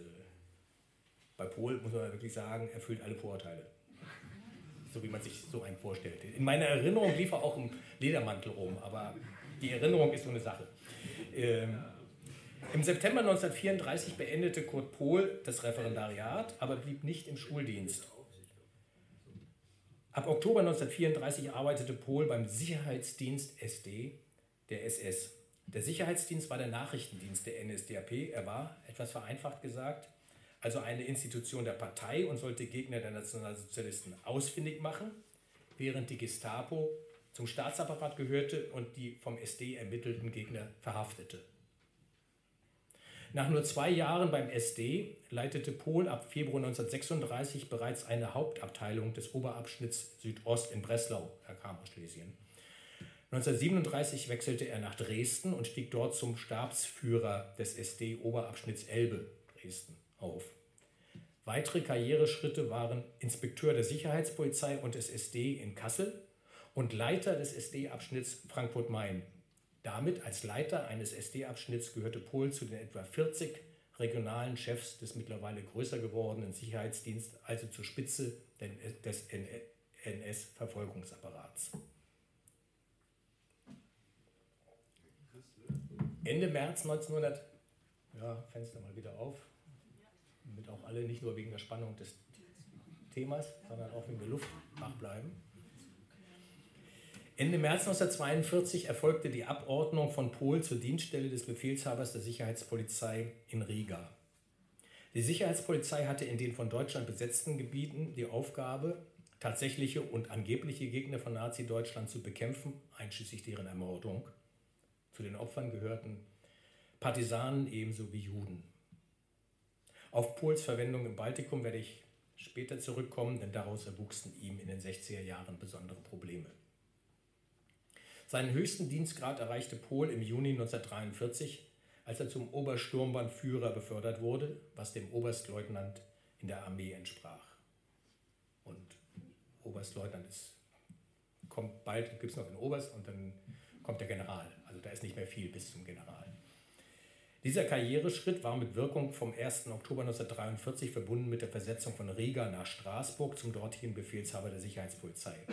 [SPEAKER 2] bei Pohl muss man wirklich sagen, erfüllt alle Vorurteile. So wie man sich so einen vorstellt. In meiner Erinnerung lief er auch im Ledermantel rum, aber die Erinnerung ist so eine Sache. Ähm, Im September 1934 beendete Kurt Pohl das Referendariat, aber blieb nicht im Schuldienst. Ab Oktober 1934 arbeitete Pohl beim Sicherheitsdienst SD der SS. Der Sicherheitsdienst war der Nachrichtendienst der NSDAP. Er war, etwas vereinfacht gesagt, also eine Institution der Partei und sollte Gegner der Nationalsozialisten ausfindig machen, während die Gestapo zum Staatsapparat gehörte und die vom SD ermittelten Gegner verhaftete. Nach nur zwei Jahren beim SD leitete Pohl ab Februar 1936 bereits eine Hauptabteilung des Oberabschnitts Südost in Breslau. Er kam aus Schlesien. 1937 wechselte er nach Dresden und stieg dort zum Stabsführer des SD Oberabschnitts Elbe Dresden auf. Weitere Karriereschritte waren Inspekteur der Sicherheitspolizei und des SD in Kassel und Leiter des SD-Abschnitts Frankfurt-Main. Damit als Leiter eines SD-Abschnitts gehörte Pohl zu den etwa 40 regionalen Chefs des mittlerweile größer gewordenen Sicherheitsdienstes, also zur Spitze des NS-Verfolgungsapparats. Ende März 1900, ja, Fenster mal wieder auf, damit auch alle nicht nur wegen der Spannung des Themas, sondern auch wegen der Luft wach bleiben. Ende März 1942 erfolgte die Abordnung von Pohl zur Dienststelle des Befehlshabers der Sicherheitspolizei in Riga. Die Sicherheitspolizei hatte in den von Deutschland besetzten Gebieten die Aufgabe, tatsächliche und angebliche Gegner von Nazi-Deutschland zu bekämpfen, einschließlich deren Ermordung. Zu den Opfern gehörten Partisanen ebenso wie Juden. Auf Pohls Verwendung im Baltikum werde ich später zurückkommen, denn daraus erwuchsen ihm in den 60er Jahren besondere Probleme. Seinen höchsten Dienstgrad erreichte Pohl im Juni 1943, als er zum Obersturmbannführer befördert wurde, was dem Oberstleutnant in der Armee entsprach. Und Oberstleutnant ist, kommt bald, gibt es noch den Oberst und dann kommt der General. Also da ist nicht mehr viel bis zum General. Dieser Karriereschritt war mit Wirkung vom 1. Oktober 1943 verbunden mit der Versetzung von Riga nach Straßburg zum dortigen Befehlshaber der Sicherheitspolizei.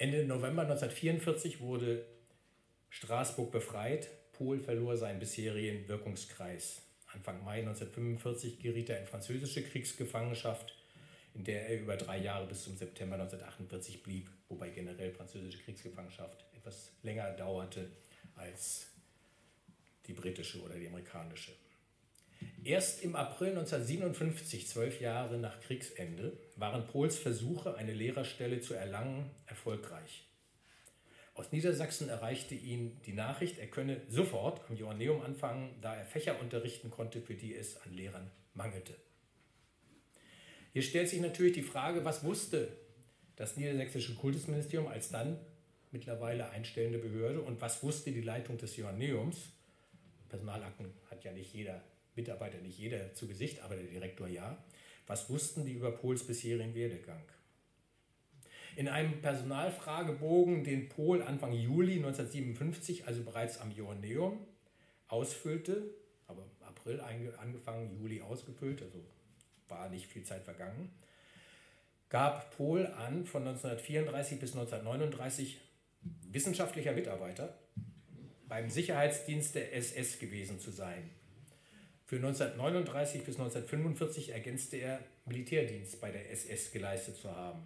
[SPEAKER 2] Ende November 1944 wurde Straßburg befreit. Pohl verlor seinen bisherigen Wirkungskreis. Anfang Mai 1945 geriet er in französische Kriegsgefangenschaft, in der er über drei Jahre bis zum September 1948 blieb, wobei generell französische Kriegsgefangenschaft etwas länger dauerte als die britische oder die amerikanische. Erst im April 1957, zwölf Jahre nach Kriegsende, waren Pohls Versuche, eine Lehrerstelle zu erlangen, erfolgreich. Aus Niedersachsen erreichte ihn die Nachricht, er könne sofort am Joanneum anfangen, da er Fächer unterrichten konnte, für die es an Lehrern mangelte. Hier stellt sich natürlich die Frage, was wusste das niedersächsische Kultusministerium als dann mittlerweile einstellende Behörde und was wusste die Leitung des Joanneums Personalakten hat ja nicht jeder Mitarbeiter, nicht jeder zu Gesicht, aber der Direktor ja. Was wussten die über Pohls bisherigen Werdegang? In einem Personalfragebogen, den Pohl Anfang Juli 1957, also bereits am Joanneum, ausfüllte, aber April angefangen, Juli ausgefüllt, also war nicht viel Zeit vergangen, gab Pohl an, von 1934 bis 1939 wissenschaftlicher Mitarbeiter beim Sicherheitsdienst der SS gewesen zu sein. Für 1939 bis 1945 ergänzte er Militärdienst bei der SS geleistet zu haben.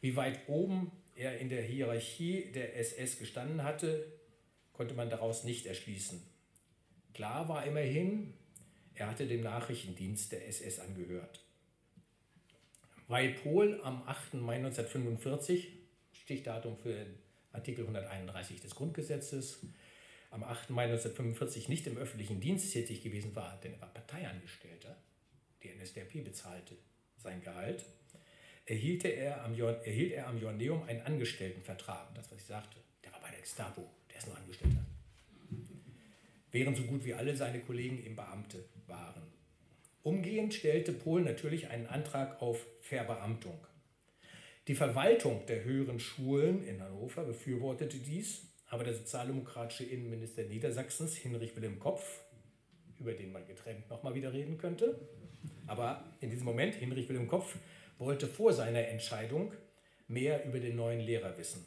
[SPEAKER 2] Wie weit oben er in der Hierarchie der SS gestanden hatte, konnte man daraus nicht erschließen. Klar war immerhin, er hatte dem Nachrichtendienst der SS angehört. Weil Pohl am 8. Mai 1945, Stichdatum für Artikel 131 des Grundgesetzes, am 8. Mai 1945 nicht im öffentlichen Dienst tätig gewesen war, denn er war Parteiangestellter, die NSDAP bezahlte. sein Gehalt, erhielt er am, erhielt er am Joanneum einen Angestelltenvertrag. Das, was ich sagte, der war bei der Gestapo, der ist nur Angestellter. Während so gut wie alle seine Kollegen eben Beamte waren. Umgehend stellte Pohl natürlich einen Antrag auf Verbeamtung. Die Verwaltung der höheren Schulen in Hannover befürwortete dies, aber der sozialdemokratische Innenminister Niedersachsens, Hinrich Wilhelm Kopf, über den man getrennt nochmal wieder reden könnte, aber in diesem Moment, Hinrich Wilhelm Kopf, wollte vor seiner Entscheidung mehr über den neuen Lehrer wissen.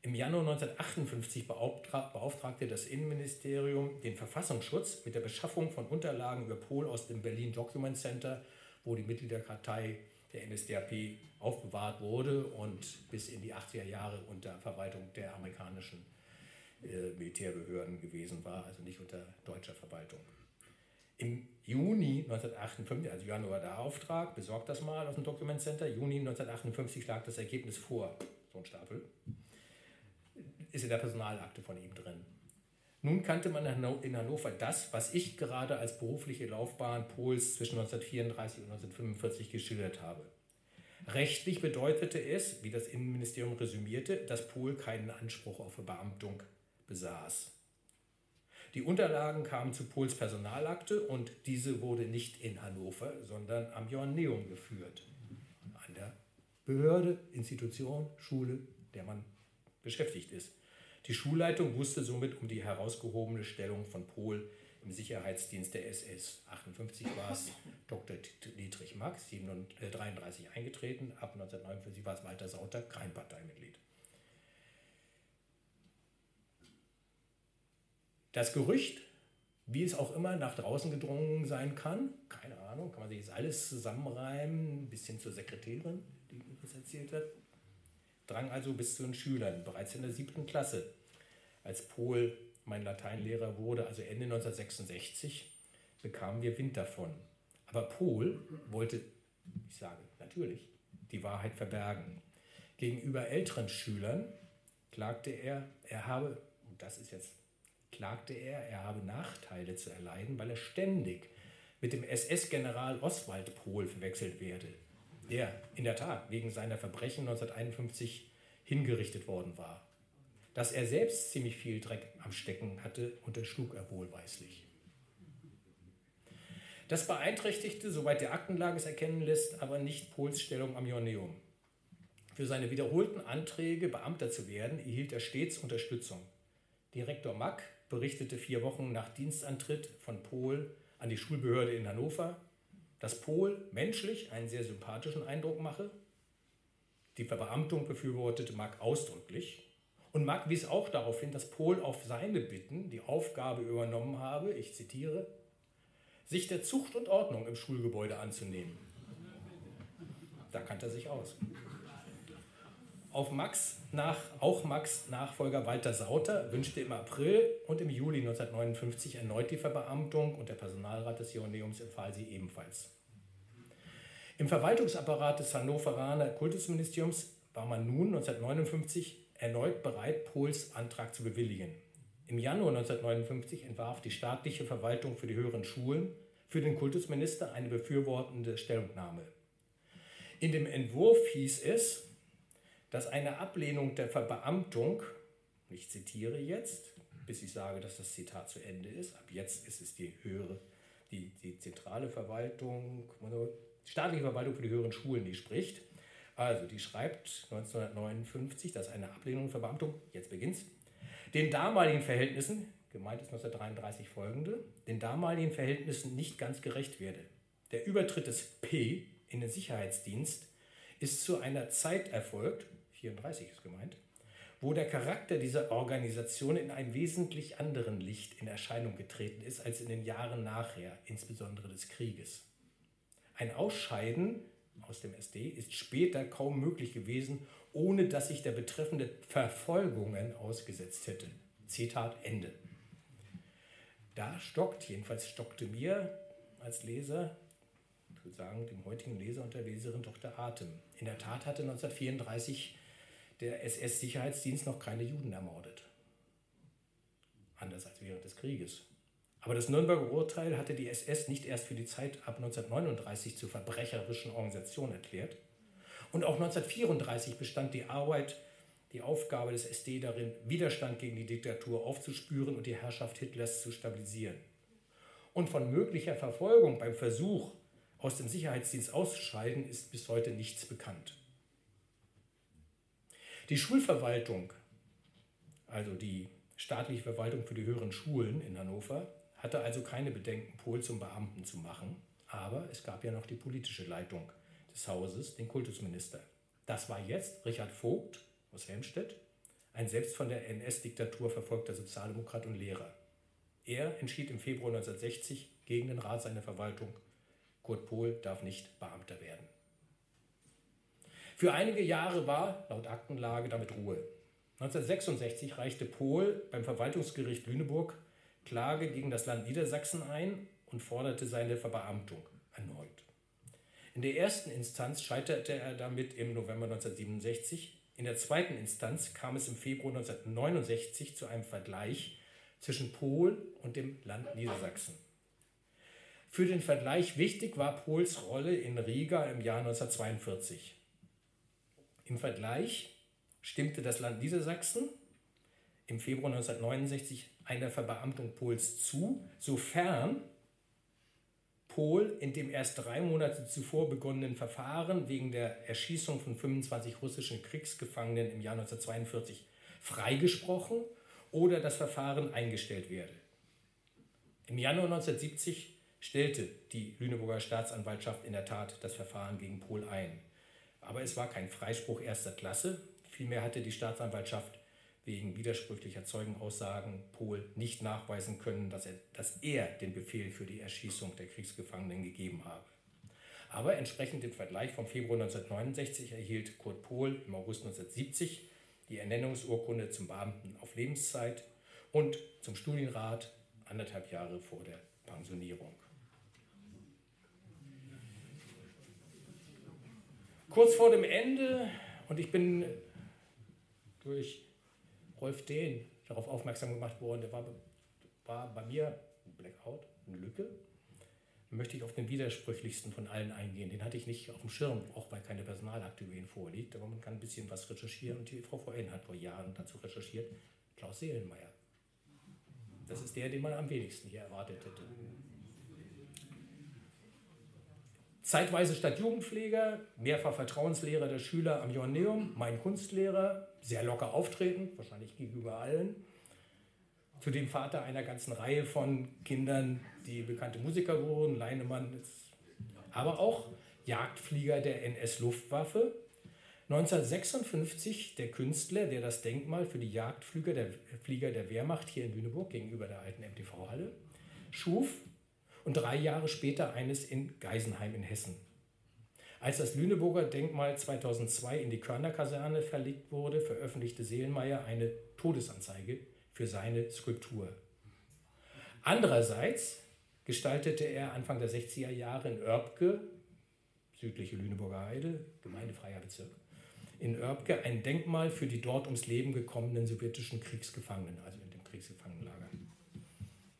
[SPEAKER 2] Im Januar 1958 beauftragte das Innenministerium den Verfassungsschutz mit der Beschaffung von Unterlagen über Pol aus dem Berlin Document Center, wo die Mitgliederkartei der NSDAP aufbewahrt wurde und bis in die 80er Jahre unter Verwaltung der amerikanischen äh, Militärbehörden gewesen war, also nicht unter deutscher Verwaltung. Im Juni 1958, also Januar der Auftrag, besorgt das mal aus dem Document Center, Juni 1958 lag das Ergebnis vor, so ein Stapel, ist in der Personalakte von ihm drin. Nun kannte man in Hannover das, was ich gerade als berufliche Laufbahn Pols zwischen 1934 und 1945 geschildert habe. Rechtlich bedeutete es, wie das Innenministerium resümierte, dass Pohl keinen Anspruch auf Beamtung besaß. Die Unterlagen kamen zu Pohls Personalakte und diese wurde nicht in Hannover, sondern am Joanneum geführt. An der Behörde, Institution, Schule, der man beschäftigt ist. Die Schulleitung wusste somit um die herausgehobene Stellung von Pohl im Sicherheitsdienst der SS. 58 war es Dr. Dietrich Max, 33 äh, eingetreten, ab 1949 war es Walter Sauter, kein Parteimitglied. Das Gerücht, wie es auch immer nach draußen gedrungen sein kann, keine Ahnung, kann man sich jetzt alles zusammenreimen, bis hin zur Sekretärin, die das erzählt hat, drang also bis zu den Schülern, bereits in der siebten Klasse, als Pohl mein Lateinlehrer wurde, also Ende 1966, bekamen wir Wind davon. Aber Pohl wollte, ich sage natürlich, die Wahrheit verbergen. Gegenüber älteren Schülern klagte er, er habe, und das ist jetzt klagte er, er habe Nachteile zu erleiden, weil er ständig mit dem SS-General Oswald Pohl verwechselt werde, der in der Tat wegen seiner Verbrechen 1951 hingerichtet worden war. Dass er selbst ziemlich viel Dreck am Stecken hatte, unterschlug er wohlweislich. Das beeinträchtigte, soweit der Aktenlage es erkennen lässt, aber nicht Pohls Stellung am Ioneum. Für seine wiederholten Anträge, Beamter zu werden, erhielt er stets Unterstützung. Direktor Mack berichtete vier Wochen nach Dienstantritt von Pohl an die Schulbehörde in Hannover, dass Pohl menschlich einen sehr sympathischen Eindruck mache. Die Verbeamtung befürwortete Mark ausdrücklich. Und Mark wies auch darauf hin, dass Pohl auf seine Bitten die Aufgabe übernommen habe, ich zitiere, sich der Zucht und Ordnung im Schulgebäude anzunehmen. Da kannte er sich aus auf Max nach, auch Max Nachfolger Walter Sauter wünschte im April und im Juli 1959 erneut die Verbeamtung und der Personalrat des Joanneums empfahl sie ebenfalls. Im Verwaltungsapparat des Hannoveraner Kultusministeriums war man nun 1959 erneut bereit, Pohls Antrag zu bewilligen. Im Januar 1959 entwarf die staatliche Verwaltung für die höheren Schulen für den Kultusminister eine befürwortende Stellungnahme. In dem Entwurf hieß es, dass eine Ablehnung der Verbeamtung, ich zitiere jetzt, bis ich sage, dass das Zitat zu Ende ist, ab jetzt ist es die höhere, die, die zentrale Verwaltung, staatliche Verwaltung für die höheren Schulen, die spricht. Also, die schreibt 1959, dass eine Ablehnung der Verbeamtung, jetzt beginnt den damaligen Verhältnissen, gemeint ist 1933 folgende, den damaligen Verhältnissen nicht ganz gerecht werde. Der Übertritt des P in den Sicherheitsdienst ist zu einer Zeit erfolgt, 34 ist gemeint, wo der Charakter dieser Organisation in einem wesentlich anderen Licht in Erscheinung getreten ist als in den Jahren nachher, insbesondere des Krieges. Ein Ausscheiden aus dem SD ist später kaum möglich gewesen, ohne dass sich der Betreffende Verfolgungen ausgesetzt hätte. Zitat Ende. Da stockt, jedenfalls stockte mir als Leser, ich würde sagen, dem heutigen Leser und der Leserin doch der Atem. In der Tat hatte 1934 der SS-Sicherheitsdienst noch keine Juden ermordet. Anders als während des Krieges. Aber das Nürnberger Urteil hatte die SS nicht erst für die Zeit ab 1939 zur verbrecherischen Organisation erklärt. Und auch 1934 bestand die Arbeit, die Aufgabe des SD darin, Widerstand gegen die Diktatur aufzuspüren und die Herrschaft Hitlers zu stabilisieren. Und von möglicher Verfolgung beim Versuch, aus dem Sicherheitsdienst auszuscheiden, ist bis heute nichts bekannt. Die Schulverwaltung, also die staatliche Verwaltung für die höheren Schulen in Hannover, hatte also keine Bedenken, Pohl zum Beamten zu machen. Aber es gab ja noch die politische Leitung des Hauses, den Kultusminister. Das war jetzt Richard Vogt aus Helmstedt, ein selbst von der NS-Diktatur verfolgter Sozialdemokrat und Lehrer. Er entschied im Februar 1960 gegen den Rat seiner Verwaltung, Kurt Pohl darf nicht Beamter werden. Für einige Jahre war, laut Aktenlage, damit Ruhe. 1966 reichte Pohl beim Verwaltungsgericht Lüneburg Klage gegen das Land Niedersachsen ein und forderte seine Verbeamtung erneut. In der ersten Instanz scheiterte er damit im November 1967. In der zweiten Instanz kam es im Februar 1969 zu einem Vergleich zwischen Pohl und dem Land Niedersachsen. Für den Vergleich wichtig war Pohls Rolle in Riga im Jahr 1942. Im Vergleich stimmte das Land Niedersachsen im Februar 1969 einer Verbeamtung Pols zu, sofern Pohl in dem erst drei Monate zuvor begonnenen Verfahren wegen der Erschießung von 25 russischen Kriegsgefangenen im Jahr 1942 freigesprochen oder das Verfahren eingestellt werde. Im Januar 1970 stellte die Lüneburger Staatsanwaltschaft in der Tat das Verfahren gegen Pohl ein. Aber es war kein Freispruch erster Klasse. Vielmehr hatte die Staatsanwaltschaft wegen widersprüchlicher Zeugenaussagen Pohl nicht nachweisen können, dass er, dass er den Befehl für die Erschießung der Kriegsgefangenen gegeben habe. Aber entsprechend dem Vergleich vom Februar 1969 erhielt Kurt Pohl im August 1970 die Ernennungsurkunde zum Beamten auf Lebenszeit und zum Studienrat anderthalb Jahre vor der Pensionierung. Kurz vor dem Ende, und ich bin durch Rolf Dehn darauf aufmerksam gemacht worden, der war, war bei mir ein Blackout, eine Lücke. Da möchte ich auf den widersprüchlichsten von allen eingehen. Den hatte ich nicht auf dem Schirm, auch weil keine Personalakte über ihn vorliegt. Aber man kann ein bisschen was recherchieren und die Frau VN hat vor Jahren dazu recherchiert. Klaus Seelenmeier. Das ist der, den man am wenigsten hier erwartet hätte. Zeitweise Stadtjugendpfleger, mehrfach Vertrauenslehrer der Schüler am Joanneum, mein Kunstlehrer, sehr locker auftreten, wahrscheinlich gegenüber allen. Zudem Vater einer ganzen Reihe von Kindern, die bekannte Musiker wurden, Leinemann, aber auch Jagdflieger der NS-Luftwaffe. 1956 der Künstler, der das Denkmal für die Jagdflieger der, Wehrmacht hier in Lüneburg gegenüber der alten MTV-Halle schuf und drei Jahre später eines in Geisenheim in Hessen. Als das Lüneburger Denkmal 2002 in die Körnerkaserne verlegt wurde, veröffentlichte Seelenmeier eine Todesanzeige für seine Skulptur. Andererseits gestaltete er Anfang der 60er Jahre in Oerbke, südliche Lüneburger Heide, gemeindefreier Bezirk, in Oerbke ein Denkmal für die dort ums Leben gekommenen sowjetischen Kriegsgefangenen, also.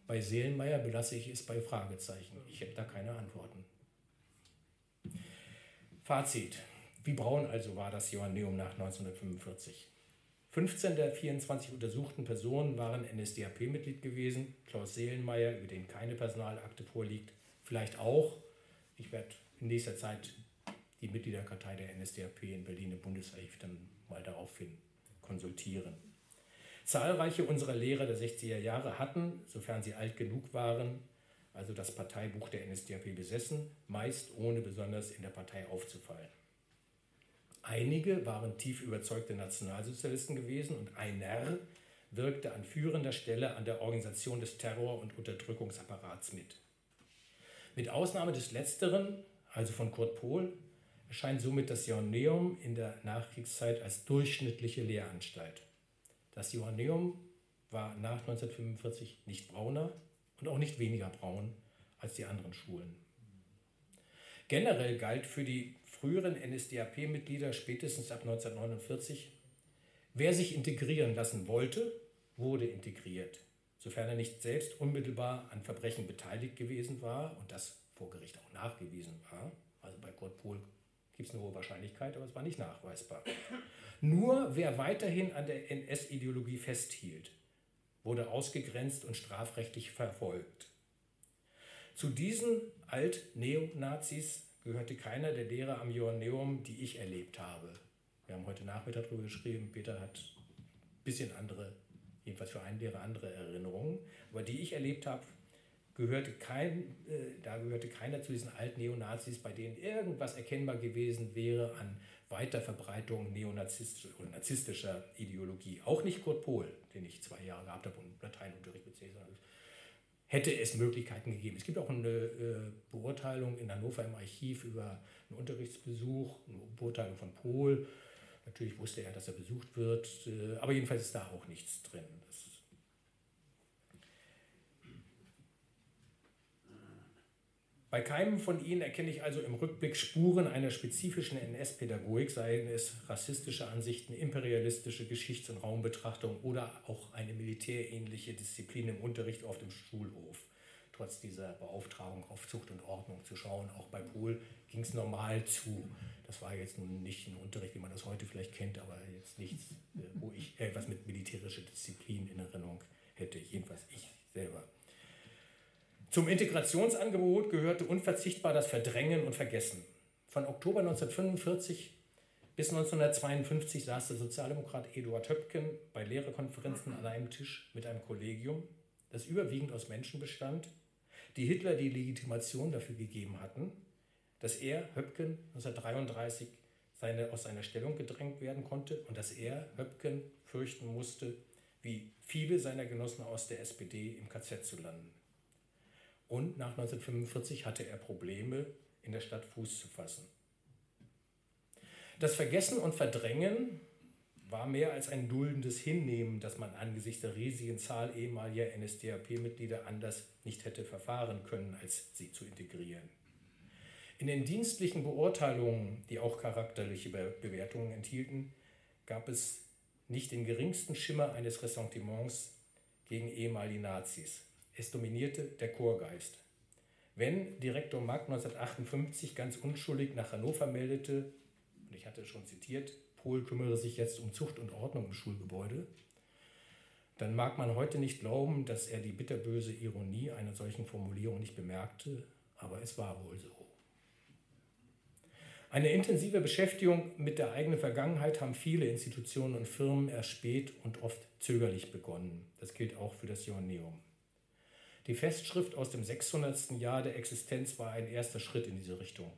[SPEAKER 2] Bei Seelenmeier belasse ich es bei Fragezeichen. Ich habe da keine Antworten. Fazit. Wie braun also war das Johanneum nach 1945? 15 der 24 untersuchten Personen waren NSDAP-Mitglied gewesen. Klaus Seelenmeier, über den keine Personalakte vorliegt, vielleicht auch. Ich werde in nächster Zeit die Mitgliederkartei der NSDAP in Berlin im Bundesarchiv dann mal daraufhin konsultieren. Zahlreiche unserer Lehrer der 60er Jahre hatten, sofern sie alt genug waren, also das Parteibuch der NSDAP besessen, meist ohne besonders in der Partei aufzufallen. Einige waren tief überzeugte Nationalsozialisten gewesen und einer wirkte an führender Stelle an der Organisation des Terror- und Unterdrückungsapparats mit. Mit Ausnahme des Letzteren, also von Kurt Pohl, erscheint somit das Joanneum in der Nachkriegszeit als durchschnittliche Lehranstalt. Das Johanneum war nach 1945 nicht brauner und auch nicht weniger braun als die anderen Schulen. Generell galt für die früheren NSDAP-Mitglieder spätestens ab 1949, wer sich integrieren lassen wollte, wurde integriert. sofern er nicht selbst unmittelbar an Verbrechen beteiligt gewesen war und das vor Gericht auch nachgewiesen war. Also bei Kurt Pohl gibt es eine hohe Wahrscheinlichkeit, aber es war nicht nachweisbar. Nur wer weiterhin an der NS-Ideologie festhielt, wurde ausgegrenzt und strafrechtlich verfolgt. Zu diesen Alt-Neonazis gehörte keiner der Lehrer am Joanneum, die ich erlebt habe. Wir haben heute Nachmittag darüber geschrieben, Peter hat ein bisschen andere, jedenfalls für einen Lehrer andere Erinnerungen, aber die ich erlebt habe, gehörte kein, äh, da gehörte keiner zu diesen alten Neonazis, bei denen irgendwas erkennbar gewesen wäre an Weiterverbreitung neonazistischer und narzisstischer Ideologie. Auch nicht Kurt Pohl, den ich zwei Jahre gehabt habe und Lateinunterricht mit Cäsar. Hätte es Möglichkeiten gegeben. Es gibt auch eine äh, Beurteilung in Hannover im Archiv über einen Unterrichtsbesuch, eine Beurteilung von Pohl. Natürlich wusste er, dass er besucht wird, äh, aber jedenfalls ist da auch nichts drin. Das Bei keinem von ihnen erkenne ich also im Rückblick Spuren einer spezifischen NS-Pädagogik, seien es rassistische Ansichten, imperialistische Geschichts- und Raumbetrachtung oder auch eine militärähnliche Disziplin im Unterricht auf dem Schulhof. Trotz dieser Beauftragung auf Zucht und Ordnung zu schauen, auch bei Pohl ging es normal zu. Das war jetzt nun nicht ein Unterricht, wie man das heute vielleicht kennt, aber jetzt nichts, äh, wo ich etwas mit militärischer Disziplin in Erinnerung hätte, jedenfalls ich selber. Zum Integrationsangebot gehörte unverzichtbar das Verdrängen und Vergessen. Von Oktober 1945 bis 1952 saß der Sozialdemokrat Eduard Höpken bei Lehrerkonferenzen an einem Tisch mit einem Kollegium, das überwiegend aus Menschen bestand, die Hitler die Legitimation dafür gegeben hatten, dass er, Höpken, 1933 seine, aus seiner Stellung gedrängt werden konnte und dass er, Höpken, fürchten musste, wie viele seiner Genossen aus der SPD im KZ zu landen und nach 1945 hatte er Probleme, in der Stadt Fuß zu fassen. Das Vergessen und Verdrängen war mehr als ein duldendes Hinnehmen, dass man angesichts der riesigen Zahl ehemaliger NSDAP-Mitglieder anders nicht hätte verfahren können, als sie zu integrieren. In den dienstlichen Beurteilungen, die auch charakterliche Bewertungen enthielten, gab es nicht den geringsten Schimmer eines Ressentiments gegen ehemalige Nazis. Es dominierte der Chorgeist. Wenn Direktor Mack 1958 ganz unschuldig nach Hannover meldete, und ich hatte schon zitiert, Pohl kümmere sich jetzt um Zucht und Ordnung im Schulgebäude, dann mag man heute nicht glauben, dass er die bitterböse Ironie einer solchen Formulierung nicht bemerkte, aber es war wohl so. Eine intensive Beschäftigung mit der eigenen Vergangenheit haben viele Institutionen und Firmen erst spät und oft zögerlich begonnen. Das gilt auch für das Joanneum. Die Festschrift aus dem 600. Jahr der Existenz war ein erster Schritt in diese Richtung.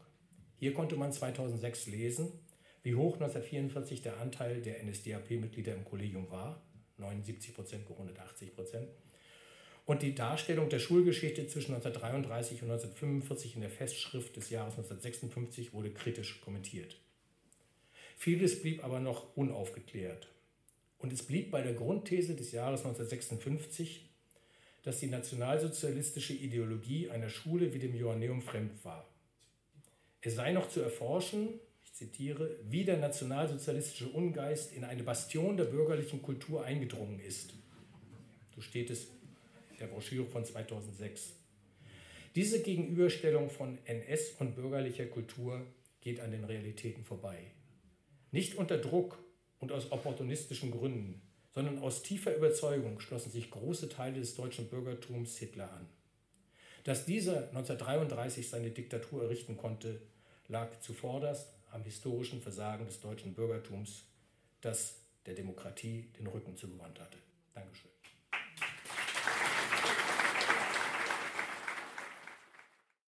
[SPEAKER 2] Hier konnte man 2006 lesen, wie hoch 1944 der Anteil der NSDAP-Mitglieder im Kollegium war, 79 Prozent gerundet 80 Prozent, und die Darstellung der Schulgeschichte zwischen 1933 und 1945 in der Festschrift des Jahres 1956 wurde kritisch kommentiert. Vieles blieb aber noch unaufgeklärt. Und es blieb bei der Grundthese des Jahres 1956, dass die nationalsozialistische Ideologie einer Schule wie dem Joanneum fremd war. Es sei noch zu erforschen, ich zitiere, wie der nationalsozialistische Ungeist in eine Bastion der bürgerlichen Kultur eingedrungen ist. So steht es in der Broschüre von 2006. Diese Gegenüberstellung von NS und bürgerlicher Kultur geht an den Realitäten vorbei. Nicht unter Druck und aus opportunistischen Gründen, sondern aus tiefer Überzeugung schlossen sich große Teile des deutschen Bürgertums Hitler an. Dass dieser 1933 seine Diktatur errichten konnte, lag zuvorderst am historischen Versagen des deutschen Bürgertums, das der Demokratie den Rücken zugewandt hatte. Dankeschön.